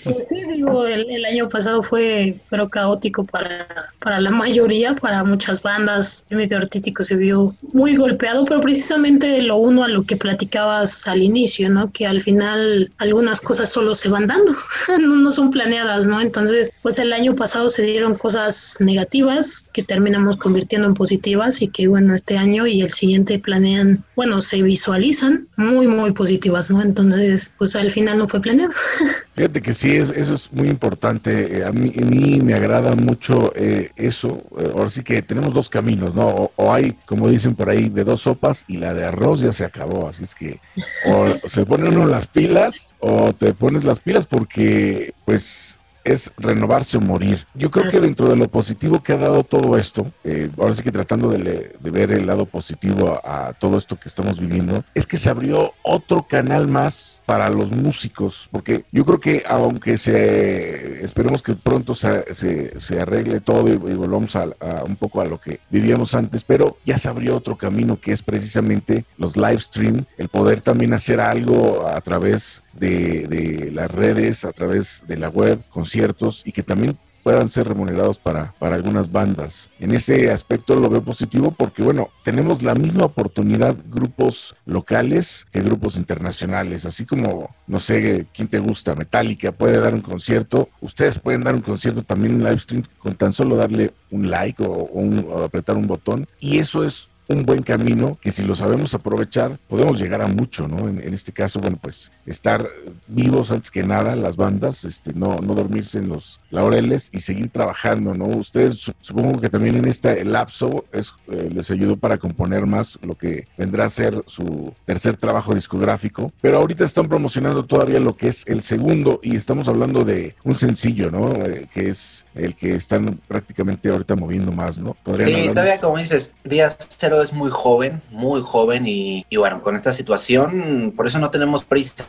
Speaker 10: Pues sí, digo, el, el año pasado fue, pero caótico para, para la mayoría, para muchas bandas. El medio artístico se vio muy golpeado, pero precisamente lo uno a lo que platicabas al inicio, ¿no? Que al final algunas cosas solo se van dando, no, no son planeadas, ¿no? Entonces, pues el año pasado se dieron cosas negativas que terminamos convirtiendo en positivas y que, bueno, este año y el siguiente planean, bueno, se visualizan muy, muy positivas, ¿no? Entonces, pues al final no fue planeado.
Speaker 5: Fíjate que sí, es- eso es muy importante. Eh, A mí, a mí me agrada mucho eh, eso. Eh, ahora sí que tenemos dos caminos, ¿no? O, o hay, como dicen por ahí, de dos sopas y la de arroz ya se acabó. Así es que o se pone uno las pilas o te pones las pilas porque, pues, es renovarse o morir. Yo creo que dentro de lo positivo que ha dado todo esto, eh, ahora sí que tratando de, le- de ver el lado positivo a, a todo esto que estamos viviendo, es que se abrió otro canal más para los músicos, porque yo creo que aunque se, esperemos que pronto se, se- se arregle todo y, y volvamos a, a un poco a lo que vivíamos antes, pero ya se abrió otro camino que es precisamente los live stream, el poder también hacer algo a través de, las redes, a través de la web, conciertos y que también puedan ser remunerados para, para algunas bandas. En ese aspecto lo veo positivo porque, bueno, tenemos la misma oportunidad grupos locales que grupos internacionales, así como, no sé, quién te gusta, Metallica puede dar un concierto, ustedes pueden dar un concierto también en live stream con tan solo darle un like o, o un- o apretar un botón. Y eso es un buen camino que si lo sabemos aprovechar podemos llegar a mucho, ¿no? En, en este caso, bueno, pues estar vivos antes que nada las bandas, este, no, no dormirse en los laureles y seguir trabajando, ¿no? Ustedes su- supongo que también en este lapso es, eh, les ayudó para componer más lo que vendrá a ser su tercer trabajo discográfico, pero ahorita están promocionando todavía lo que es el segundo y estamos hablando de un sencillo, ¿no? Eh, que es el que están prácticamente ahorita moviendo más, ¿no? Podrían
Speaker 9: Sí,
Speaker 5: hablarnos-
Speaker 9: todavía como dices, Día Cero es muy joven, muy joven y, y bueno, con esta situación, por eso no tenemos prisa.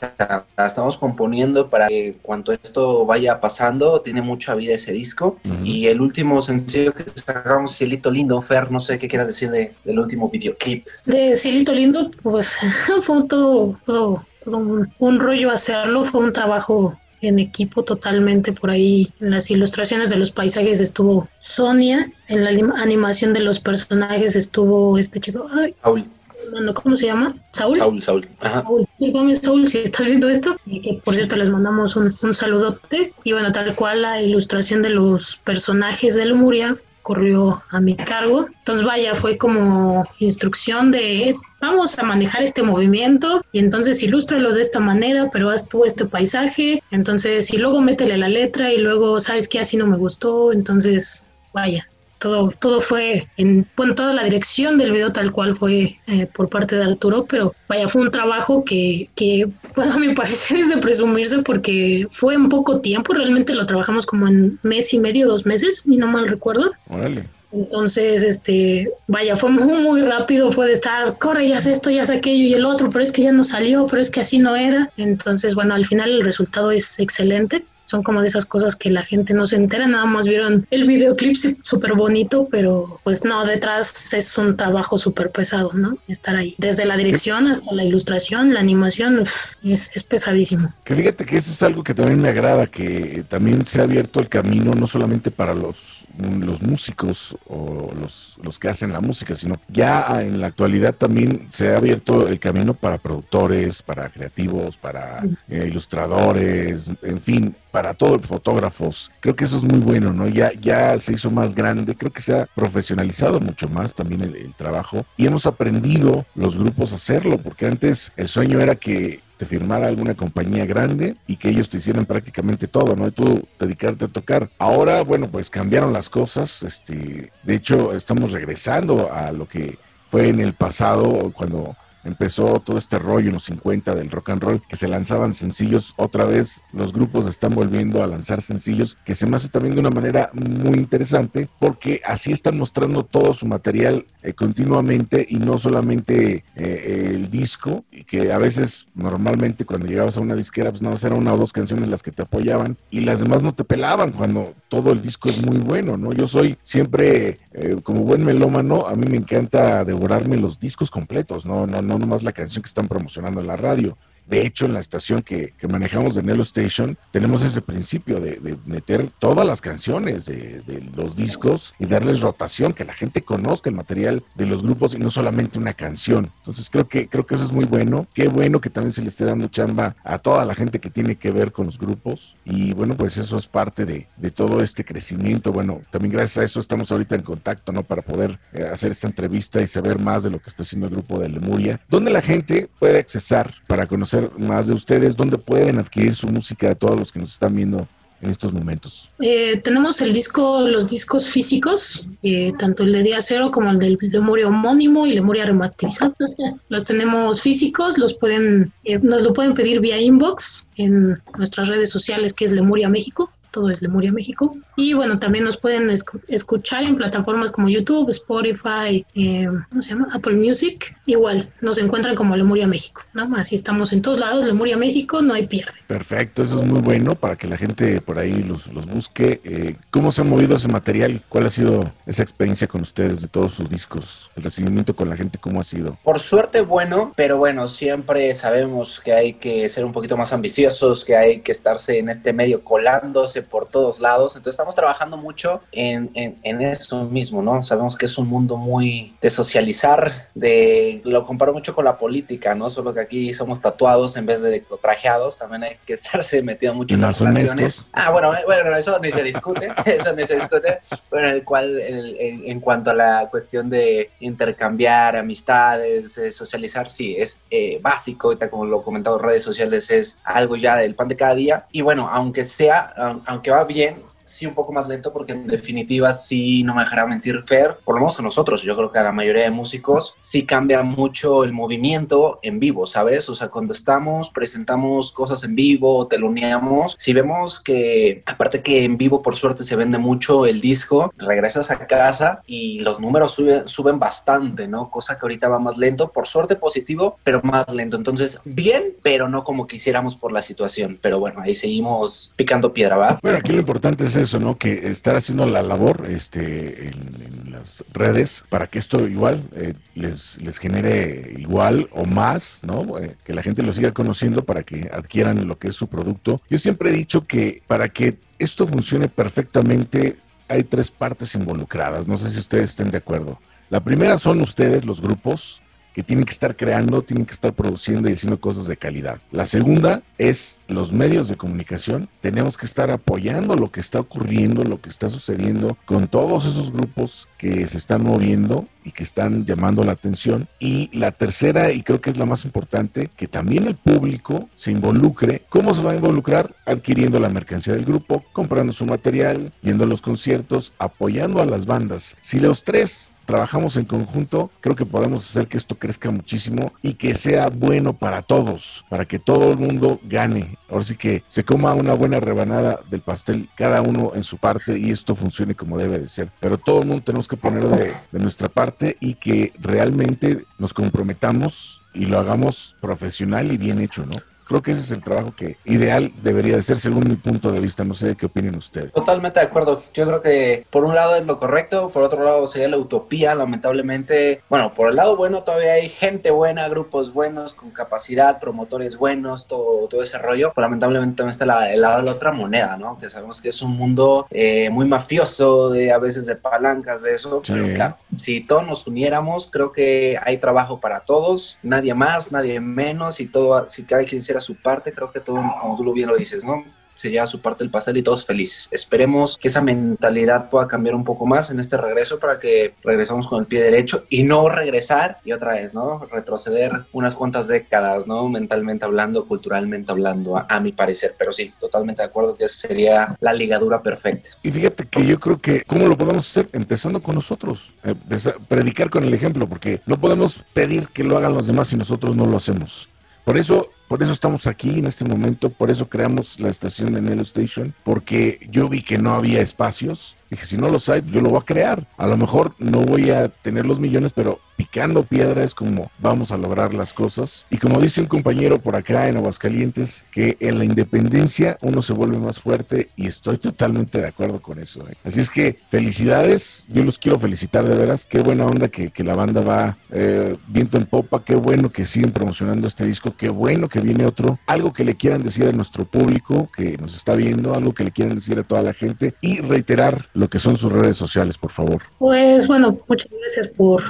Speaker 9: Estamos componiendo para que cuando esto vaya pasando, tiene mucha vida ese disco.
Speaker 5: Ujú.
Speaker 9: Y el último sencillo que sacamos, Cielito Lindo, Fer, no sé qué quieras decir de, del último videoclip.
Speaker 10: De Cielito Lindo, pues fue todo, todo, todo un, un rollo hacerlo, fue un trabajo en equipo totalmente por ahí. En las ilustraciones de los paisajes estuvo Sonia, en la anim- animación de los personajes estuvo este chico, ay,
Speaker 9: Saúl,
Speaker 10: ¿cómo se llama? Saúl.
Speaker 9: Saúl, Saúl. Ajá.
Speaker 10: Saúl, discúlpame, Saúl, si estás viendo esto, y que por cierto les mandamos un, un saludote. Y bueno, tal cual la ilustración de los personajes de Lemuria corrió a mi cargo. Entonces, vaya, fue como instrucción de vamos a manejar este movimiento y entonces ilústralo de esta manera, pero haz tú este paisaje. Entonces, y luego métele la letra y luego, ¿sabes qué? Así no me gustó. Entonces, vaya, todo, todo fue en bueno, toda la dirección del video tal cual fue eh, por parte de Arturo, pero vaya, fue un trabajo que, que bueno, a mi parecer es de presumirse porque fue en poco tiempo, realmente lo trabajamos como en mes y medio, dos meses, y no mal recuerdo.
Speaker 5: Órale.
Speaker 10: Entonces, este, vaya, fue muy, muy rápido, fue de estar, corre, ya sé esto, ya sé aquello y el otro, pero es que ya no salió, pero es que así no era. Entonces, bueno, al final el resultado es excelente. Son como de esas cosas que la gente no se entera, nada más vieron el videoclip súper bonito, pero pues no, detrás es un trabajo súper pesado, ¿no? Estar ahí. Desde la dirección hasta la ilustración, la animación, uf, es, es pesadísimo.
Speaker 5: Que fíjate que eso es algo que también me agrada, que también se ha abierto el camino no solamente para los, los músicos o los, los que hacen la música, sino ya en la actualidad también se ha abierto el camino para productores, para creativos, para eh, ilustradores, en fin, para todos fotógrafos. Creo que eso es muy bueno, ¿no? Ya, ya se hizo más grande, creo que se ha profesionalizado mucho más también el, el trabajo y hemos aprendido los grupos a hacerlo, porque antes el sueño era que te firmara alguna compañía grande y que ellos te hicieran prácticamente todo, ¿no? Y tú dedicarte a tocar. Ahora, bueno, pues cambiaron las cosas. Este, de hecho, estamos regresando a lo que fue en el pasado cuando empezó todo este rollo en los 50 del rock and roll, que se lanzaban sencillos. Otra vez los grupos están volviendo a lanzar sencillos, que se me hace también de una manera muy interesante, porque así están mostrando todo su material eh, continuamente y no solamente eh, el disco, y que a veces normalmente cuando llegabas a una disquera, pues más eran una o dos canciones las que te apoyaban y las demás no te pelaban cuando todo el disco es muy bueno, ¿no? Yo soy siempre, eh, como buen melómano, a mí me encanta devorarme los discos completos, no, no, no nomás la canción que están promocionando en la radio. De hecho, en la estación que, manejamos de Nelo Station, tenemos ese principio de, de meter todas las canciones de, los discos y darles rotación, que la gente conozca el material de los grupos y no solamente una canción. Entonces creo que, creo que eso es muy bueno. Qué bueno que también se le esté dando chamba a toda la gente que tiene que ver con los grupos. Y bueno, pues eso es parte de, de todo este crecimiento. Bueno, también gracias a eso estamos ahorita en contacto, ¿no? Para poder eh, hacer esta entrevista y saber más de lo que está haciendo el grupo de Lemuria. ¿Dónde la gente puede accesar para conocer más de ustedes? ¿Dónde pueden adquirir su música de todos los que nos están viendo en estos momentos?
Speaker 10: Eh, tenemos el disco, los discos físicos, eh, tanto el de Día Cero como el del Lemuria homónimo y Lemuria remasterizado. los tenemos físicos, los pueden, eh, nos lo pueden pedir vía inbox en nuestras redes sociales, que es Lemuria México. Todo es Lemuria México. Y bueno, también nos pueden escu- escuchar en plataformas como YouTube, Spotify, eh, ¿cómo se llama? Apple Music. Igual, nos encuentran como Lemuria México, ¿no? Así estamos en todos lados, Lemuria México, no hay pierde.
Speaker 5: Perfecto, eso es muy bueno para que la gente por ahí los, los busque. Eh, ¿Cómo se ha movido ese material? ¿Cuál ha sido esa experiencia con ustedes de todos sus discos? El recibimiento con la gente, ¿cómo ha sido?
Speaker 9: Por suerte bueno, pero bueno, siempre sabemos que hay que ser un poquito más ambiciosos, que hay que estarse en este medio colándose por todos lados. Entonces estamos trabajando mucho en, en, en eso mismo, ¿no? Sabemos que es un mundo muy de socializar, de lo comparo mucho con la política, ¿no? Solo que aquí somos tatuados en vez de trajeados, también hay que estarse metido mucho en las relaciones. Ah, bueno, bueno, eso ni se discute, eso ni se discute. Bueno, el cual, en, en cuanto a la cuestión de intercambiar amistades, eh, socializar, sí, es eh, básico, ahorita como lo comentaba en redes sociales, es algo ya del pan de cada día. Y bueno, aunque sea, aunque va bien, sí un poco más lento porque en definitiva sí no me dejará mentir Fer, por lo menos a nosotros, yo creo que a la mayoría de músicos sí cambia mucho el movimiento en vivo, ¿sabes? O sea, cuando estamos, presentamos cosas en vivo, teloneamos, si vemos que aparte que en vivo por suerte se vende mucho el disco, regresas a casa y los números suben, suben bastante, ¿no? Cosa que ahorita va más lento, por suerte positivo, pero más lento. Entonces, bien, pero no como quisiéramos por la situación. Pero bueno, ahí seguimos picando piedra, ¿va?
Speaker 5: Bueno, aquí lo importante es eso, ¿no? Que estar haciendo la labor este, en, las redes para que esto igual eh, les, les genere igual o más, ¿no? Eh, que la gente lo siga conociendo para que adquieran lo que es su producto. Yo siempre he dicho que para que esto funcione perfectamente hay tres partes involucradas. No sé si ustedes estén de acuerdo. La primera son ustedes, los grupos, que tienen que estar creando, tienen que estar produciendo y haciendo cosas de calidad. La segunda es los medios de comunicación. Tenemos que estar apoyando lo que está ocurriendo, lo que está sucediendo con todos esos grupos que se están moviendo y que están llamando la atención. Y la tercera, y creo que es la más importante, que también el público se involucre. ¿Cómo se va a involucrar? Adquiriendo la mercancía del grupo, comprando su material, yendo a los conciertos, apoyando a las bandas. Si los tres trabajamos en conjunto, creo que podemos hacer que esto crezca muchísimo y que sea bueno para todos, para que todo el mundo gane. Ahora sí que se coma una buena rebanada del pastel, cada uno en su parte y esto funcione como debe de ser. Pero todo el mundo tenemos que poner de, de nuestra parte y que realmente nos comprometamos y lo hagamos profesional y bien hecho, ¿no? Creo que ese es el trabajo que ideal debería de ser según mi punto de vista. No sé qué opinen ustedes.
Speaker 9: Totalmente de acuerdo. Yo creo que por un lado es lo correcto, por otro lado sería la utopía, lamentablemente. Bueno, por el lado bueno todavía hay gente buena, grupos buenos, con capacidad, promotores buenos, todo, todo ese rollo. Pero lamentablemente también está la- el lado de la otra moneda, ¿no? Que sabemos que es un mundo eh, muy mafioso, de a veces de palancas, de eso.
Speaker 5: Sí.
Speaker 9: Pero claro, si todos nos uniéramos, creo que hay trabajo para todos, nadie más, nadie menos, y todo, si cada quien hiciera su parte, creo que todo, como tú lo bien lo dices, ¿no? Se lleva su parte del pastel y todos felices. Esperemos que esa mentalidad pueda cambiar un poco más en este regreso para que regresemos con el pie derecho y no regresar y otra vez, ¿no? Retroceder unas cuantas décadas, ¿no? Mentalmente hablando, culturalmente hablando, a, mi parecer. Pero sí, totalmente de acuerdo que sería la ligadura perfecta.
Speaker 5: Y fíjate que yo creo que, ¿cómo lo podemos hacer? Empezando con nosotros, Empeza- predicar con el ejemplo, porque no podemos pedir que lo hagan los demás si nosotros no lo hacemos. Por eso, por eso estamos aquí en este momento, por eso creamos la estación de Nelo Station, porque yo vi que no había espacios. Dije, si no los hay, yo lo voy a crear. A lo mejor no voy a tener los millones, pero picando piedra es como vamos a lograr las cosas. Y como dice un compañero por acá en Aguascalientes, que en la independencia uno se vuelve más fuerte y estoy totalmente de acuerdo con eso. ¿eh? Así es que felicidades, yo los quiero felicitar de veras. Qué buena onda que, que la banda va eh, viento en popa, qué bueno que siguen promocionando este disco, qué bueno que viene otro. Algo que le quieran decir a nuestro público que nos está viendo, algo que le quieran decir a toda la gente y reiterar lo que son sus redes sociales, por favor.
Speaker 10: Pues bueno, muchas gracias por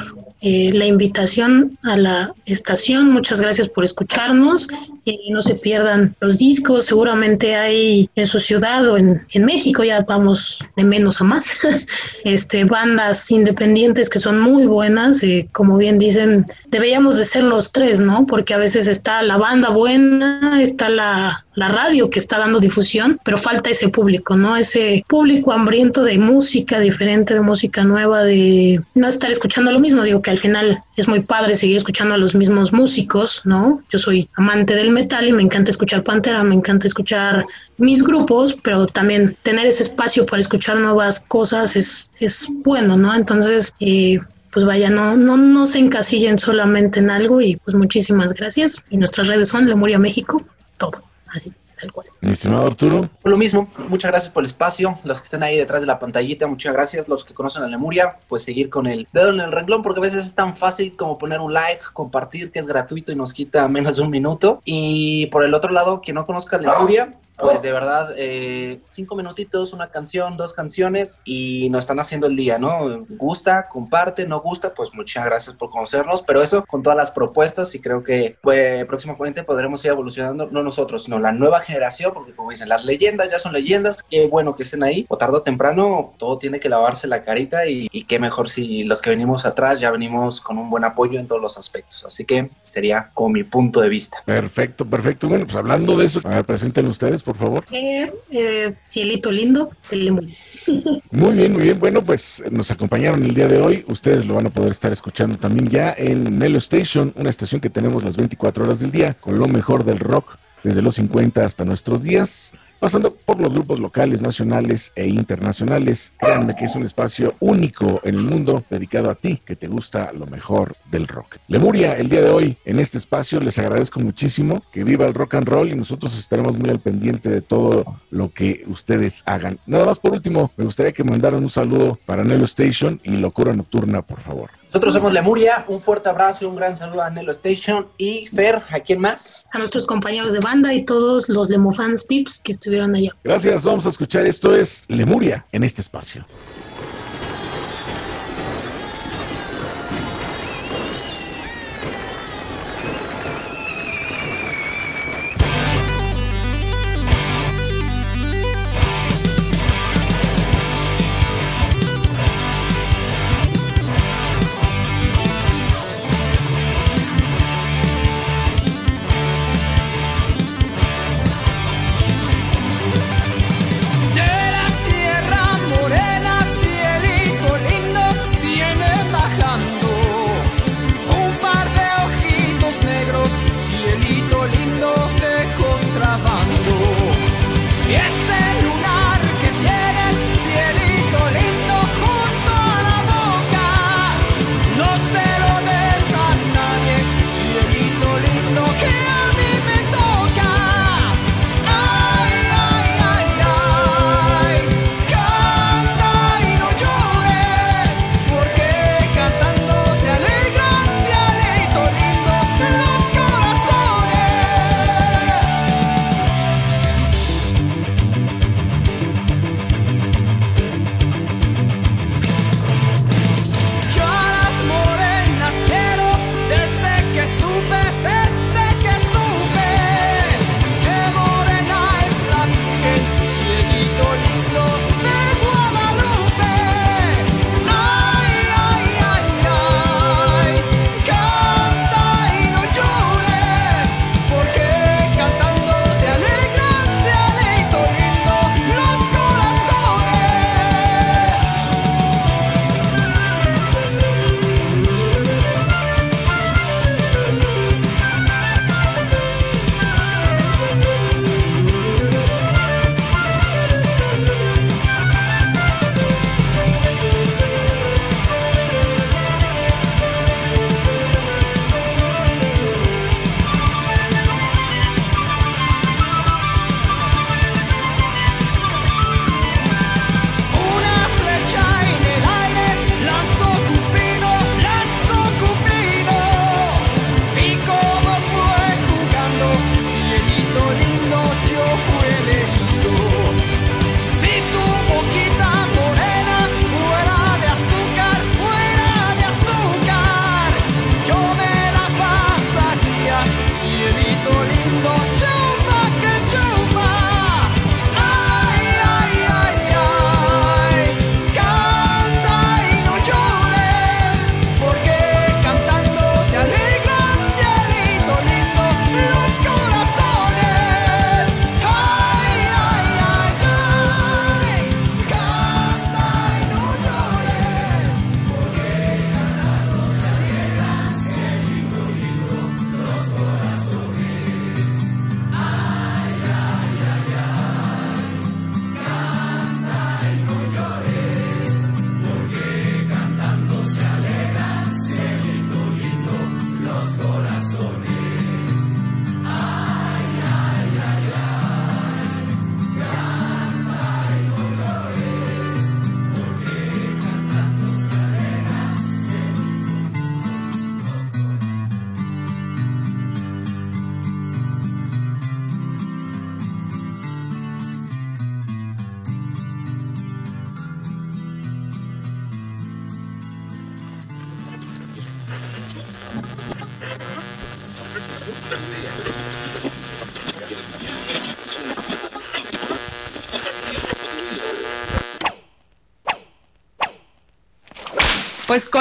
Speaker 10: eh, la invitación a la estación, muchas gracias por escucharnos y no se pierdan los discos, seguramente hay en su ciudad o en, en México, ya vamos de menos a más, este, bandas independientes que son muy buenas, eh, como bien dicen, deberíamos de ser los tres, ¿no? Porque a veces está la banda buena, está la, la radio que está dando difusión, pero falta ese público, ¿no? Ese público hambriento de música diferente, de música nueva, de no estar escuchando lo mismo. Digo que al final es muy padre seguir escuchando a los mismos músicos, ¿no? Yo soy amante del metal y me encanta escuchar Pantera, me encanta escuchar mis grupos, pero también tener ese espacio para escuchar nuevas cosas es, es bueno, ¿no? Entonces, eh, pues vaya, no, no, no se encasillen solamente en algo y pues muchísimas gracias. Y nuestras redes son Lemuria México, todo, así. tal cual.
Speaker 5: Mi estimado Arturo.
Speaker 9: Lo mismo, muchas gracias por el espacio. Los que están ahí detrás de la pantallita, muchas gracias. Los que conocen a Lemuria, pues seguir con el dedo en el renglón, porque a veces es tan fácil como poner un like, compartir, que es gratuito y nos quita menos de un minuto. Y por el otro lado, quien no conozca a Lemuria, pues de verdad, eh, cinco minutitos, una canción, dos canciones y nos están haciendo el día, ¿no? Gusta, comparte, no gusta, pues muchas gracias por conocernos, pero eso con todas las propuestas y creo que pues, próximamente podremos ir evolucionando, no nosotros, sino la nueva generación, porque como dicen, las leyendas ya son leyendas, qué bueno que estén ahí, o tarde o temprano todo tiene que lavarse la carita y, y qué mejor si los que venimos atrás ya venimos con un buen apoyo en todos los aspectos, así que sería como mi punto de vista.
Speaker 5: Perfecto, perfecto. Bueno, pues hablando de eso, a ver, presenten ustedes, por favor.
Speaker 10: Eh, eh, cielito lindo, de Lemuria.
Speaker 5: Muy bien, muy bien. Bueno, pues nos acompañaron el día de hoy. Ustedes lo van a poder estar escuchando también ya en Nelo Station, una estación que tenemos las 24 horas del día, con lo mejor del rock desde los 50 hasta nuestros días, pasando por los grupos locales, nacionales e internacionales. Créanme que es un espacio único en el mundo dedicado a ti, que te gusta lo mejor del rock. Lemuria, el día de hoy en este espacio les agradezco muchísimo que viva el rock and roll y nosotros estaremos muy al pendiente de todo lo que ustedes hagan. Nada más por último, me gustaría que mandaran un saludo para Nelo Station y Locura Nocturna, por favor.
Speaker 9: Nosotros somos Lemuria, un fuerte abrazo y un gran saludo a Nelo Station y Fer, ¿a quién más?
Speaker 10: A nuestros compañeros de banda y todos los Lemofans Pips que estuvieron allá.
Speaker 5: Gracias, vamos a escuchar esto es Lemuria en este espacio.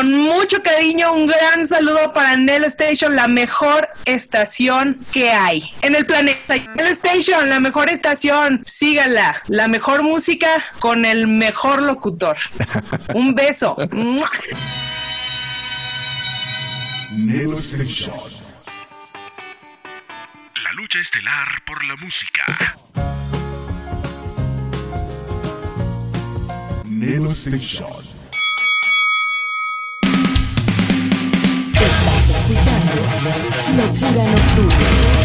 Speaker 12: Con mucho cariño, un gran saludo para Nelo Station, la mejor estación que hay en el planeta. Nelo Station, la mejor estación, síganla. La mejor música con el mejor locutor. Un beso.
Speaker 1: Nelo Station.
Speaker 5: La lucha estelar por la música.
Speaker 1: Nelo Station.
Speaker 3: Locura Nocturna.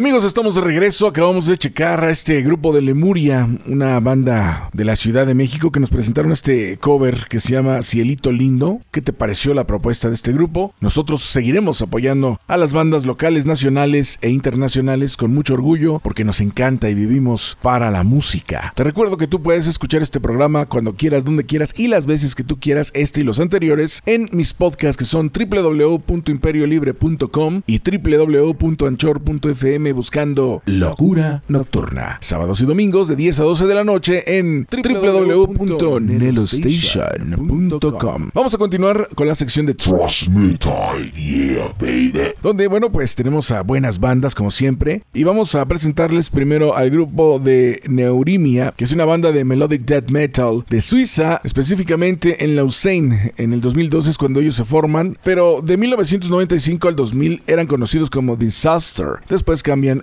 Speaker 1: Amigos, estamos de regreso. Acabamos de checar a este grupo de Lemuria, una banda de la Ciudad de México que nos presentaron este cover que se llama Cielito Lindo. ¿Qué te pareció la propuesta de este grupo? Nosotros seguiremos apoyando a las bandas locales, nacionales e internacionales con mucho orgullo porque nos encanta y vivimos para la música. Te recuerdo que tú puedes escuchar este programa cuando quieras, donde quieras y las veces que tú quieras, este y los anteriores, en mis podcasts que son www.imperiolibre.com y www.anchor.fm buscando Locura Nocturna. Sábados y domingos de 10 a 12 de la noche en www.nelostation.com. Vamos a continuar con la sección de Trash Metal. Donde, bueno, pues tenemos a buenas bandas como siempre. Y vamos a presentarles primero al grupo de Neurimia, que es una banda de melodic death metal de Suiza, específicamente en Lausanne. En el 2012 es cuando ellos se forman, pero de 1995 al 2000 eran conocidos como Disaster. Después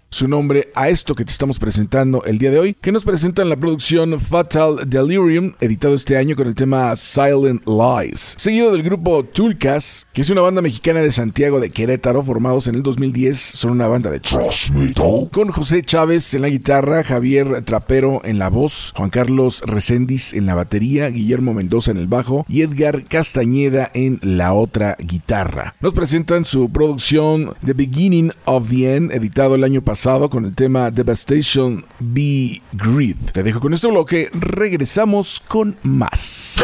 Speaker 1: su nombre a esto que te estamos presentando el día de hoy, que nos presentan la producción Fatal Delirium, editado este año con el tema Silent Lies, seguido del grupo Tulcas, que es una banda mexicana de Santiago de Querétaro, formados en el 2010, son una banda de thrash metal, con José Chávez en la guitarra, Javier Trapero en la voz, Juan Carlos Recendis en la batería, Guillermo Mendoza en el bajo y Edgar Castañeda en la otra guitarra. Nos presentan su producción The Beginning of the End, editado el año pasado con el tema Devastation Be Greed. Te dejo con este bloque, regresamos con más.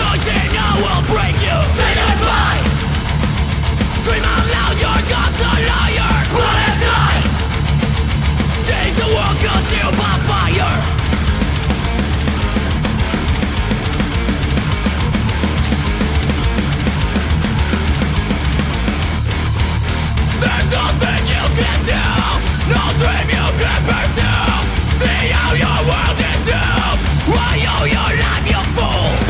Speaker 12: choice and I will break you Say goodbye Scream out loud, your God's a liar Blood and die Days the world consumed by fire There's nothing you can do. No dream you can pursue See how your world is doomed. Why all your life you fool?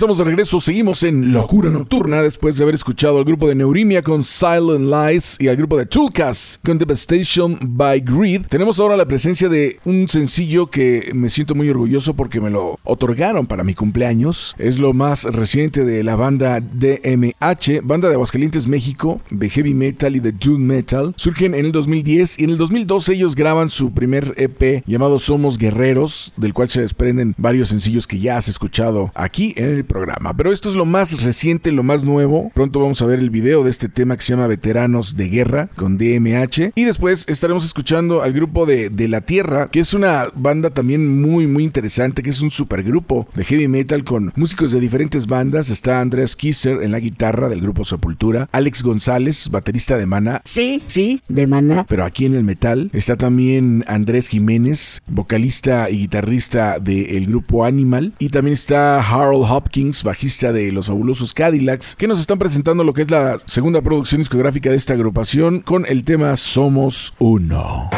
Speaker 1: estamos de regreso. Seguimos en Locura Nocturna después de haber escuchado al grupo de Neurimia con Silent Lies y al grupo de Toolcast con Devastation by Greed. Tenemos ahora la presencia de un sencillo que me siento muy orgulloso porque me lo otorgaron para mi cumpleaños. Es lo más reciente de la banda DMH, banda de Aguascalientes, México, de heavy metal y de doom metal. Surgen en el 2010 y en el 2012 ellos graban su primer EP llamado Somos Guerreros, del cual se desprenden varios sencillos que ya has escuchado aquí en el programa. Pero esto es lo más reciente, lo más nuevo. Pronto vamos a ver el video de este tema que se llama Veteranos de Guerra con DMH. Y después estaremos escuchando al grupo de, de La Tierra, que es una banda también muy, muy interesante, que es un supergrupo de heavy metal con músicos de diferentes bandas. Está Andreas Kisser en la guitarra del grupo Sepultura, Alex González, baterista de Mana. Sí, sí, de Mana. Pero aquí en el metal está también Andrés Jiménez, vocalista y guitarrista del grupo Animal. Y también está Harold Hopkins, bajista de los fabulosos Cadillacs, que nos están presentando lo que es la segunda producción discográfica de esta agrupación con el tema Somos Uno.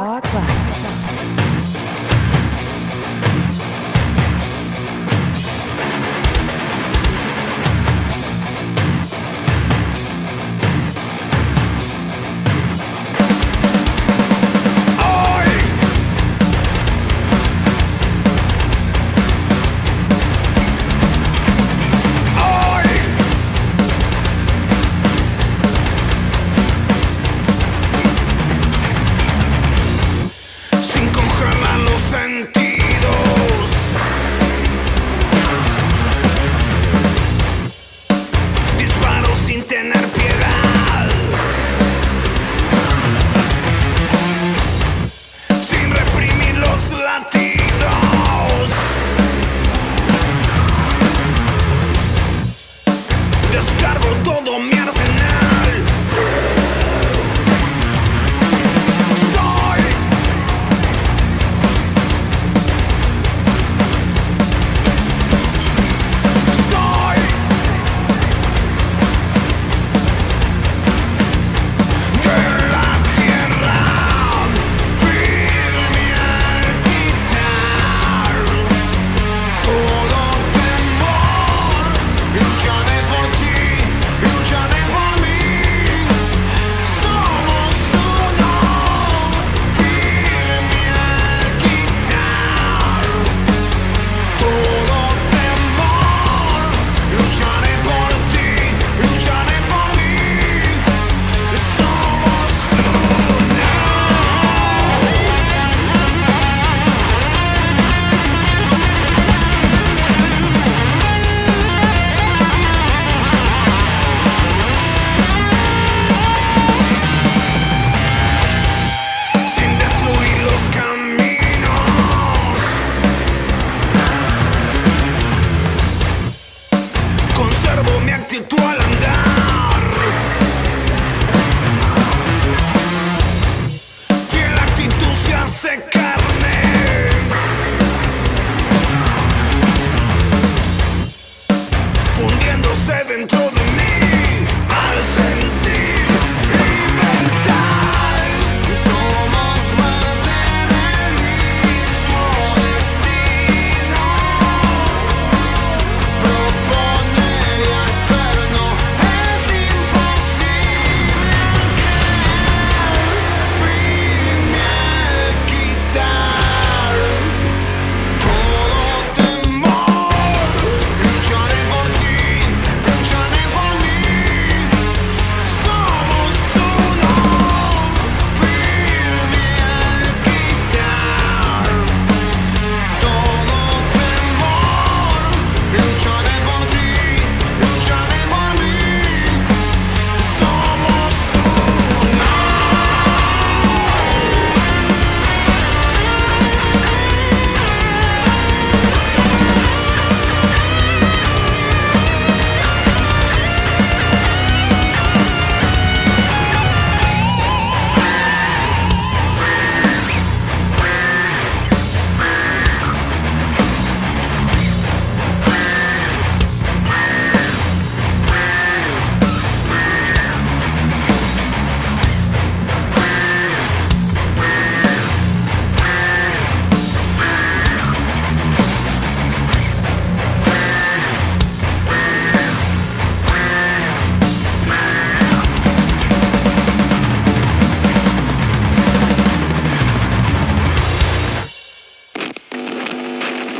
Speaker 13: Talk Classics.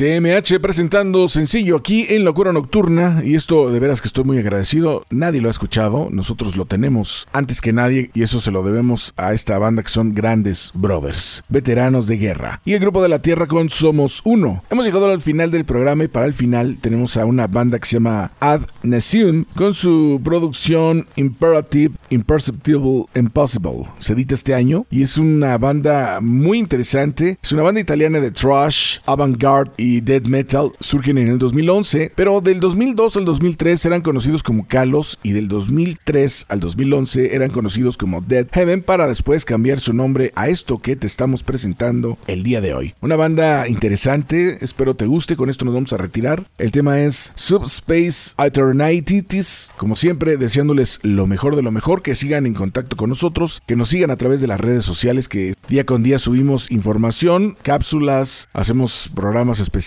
Speaker 1: DMH presentando sencillo aquí en Locura Nocturna y esto de veras que estoy muy agradecido. Nadie lo ha escuchado, nosotros lo tenemos antes que nadie y eso se lo debemos a esta banda que son grandes brothers, veteranos de guerra. Y el grupo de la Tierra con Somos Uno. Hemos llegado al final del programa y para el final tenemos a una banda que se llama Ad Nation con su producción Imperative, Imperceptible, Impossible. Se edita este año y es una banda muy interesante. Es una banda italiana de thrash, avant-garde y death metal. Surgen en el 2011, pero del 2002 al 2003 eran conocidos como Kalos y del 2003 al 2011 eran conocidos como Dead Heaven para después cambiar su nombre a esto que te estamos presentando el día de hoy. Una banda interesante, espero te guste, con esto nos vamos a retirar. El tema es Subspace Eternities, como siempre deseándoles lo mejor de lo mejor, que sigan en contacto con nosotros, que nos sigan a través de las redes sociales, que día con día subimos información, cápsulas, hacemos programas especiales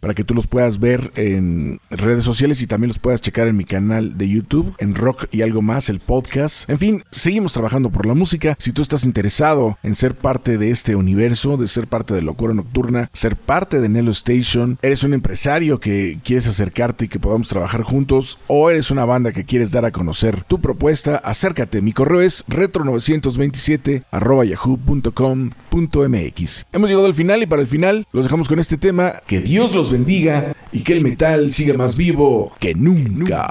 Speaker 1: para que tú los puedas ver en redes sociales y también los puedas checar en mi canal de YouTube, en Rock y algo más, el podcast. En fin, seguimos trabajando por la música. Si tú estás interesado en ser parte de este universo, de ser parte de Locura Nocturna, ser parte de Nelo Station, eres un empresario que quieres acercarte y que podamos trabajar juntos, o eres una banda que quieres dar a conocer tu propuesta, acércate. Mi correo es retro927 yahoo.com.mx. Hemos llegado al final y para el final los dejamos con este tema. Que Dios los bendiga y que el metal siga más vivo que nunca.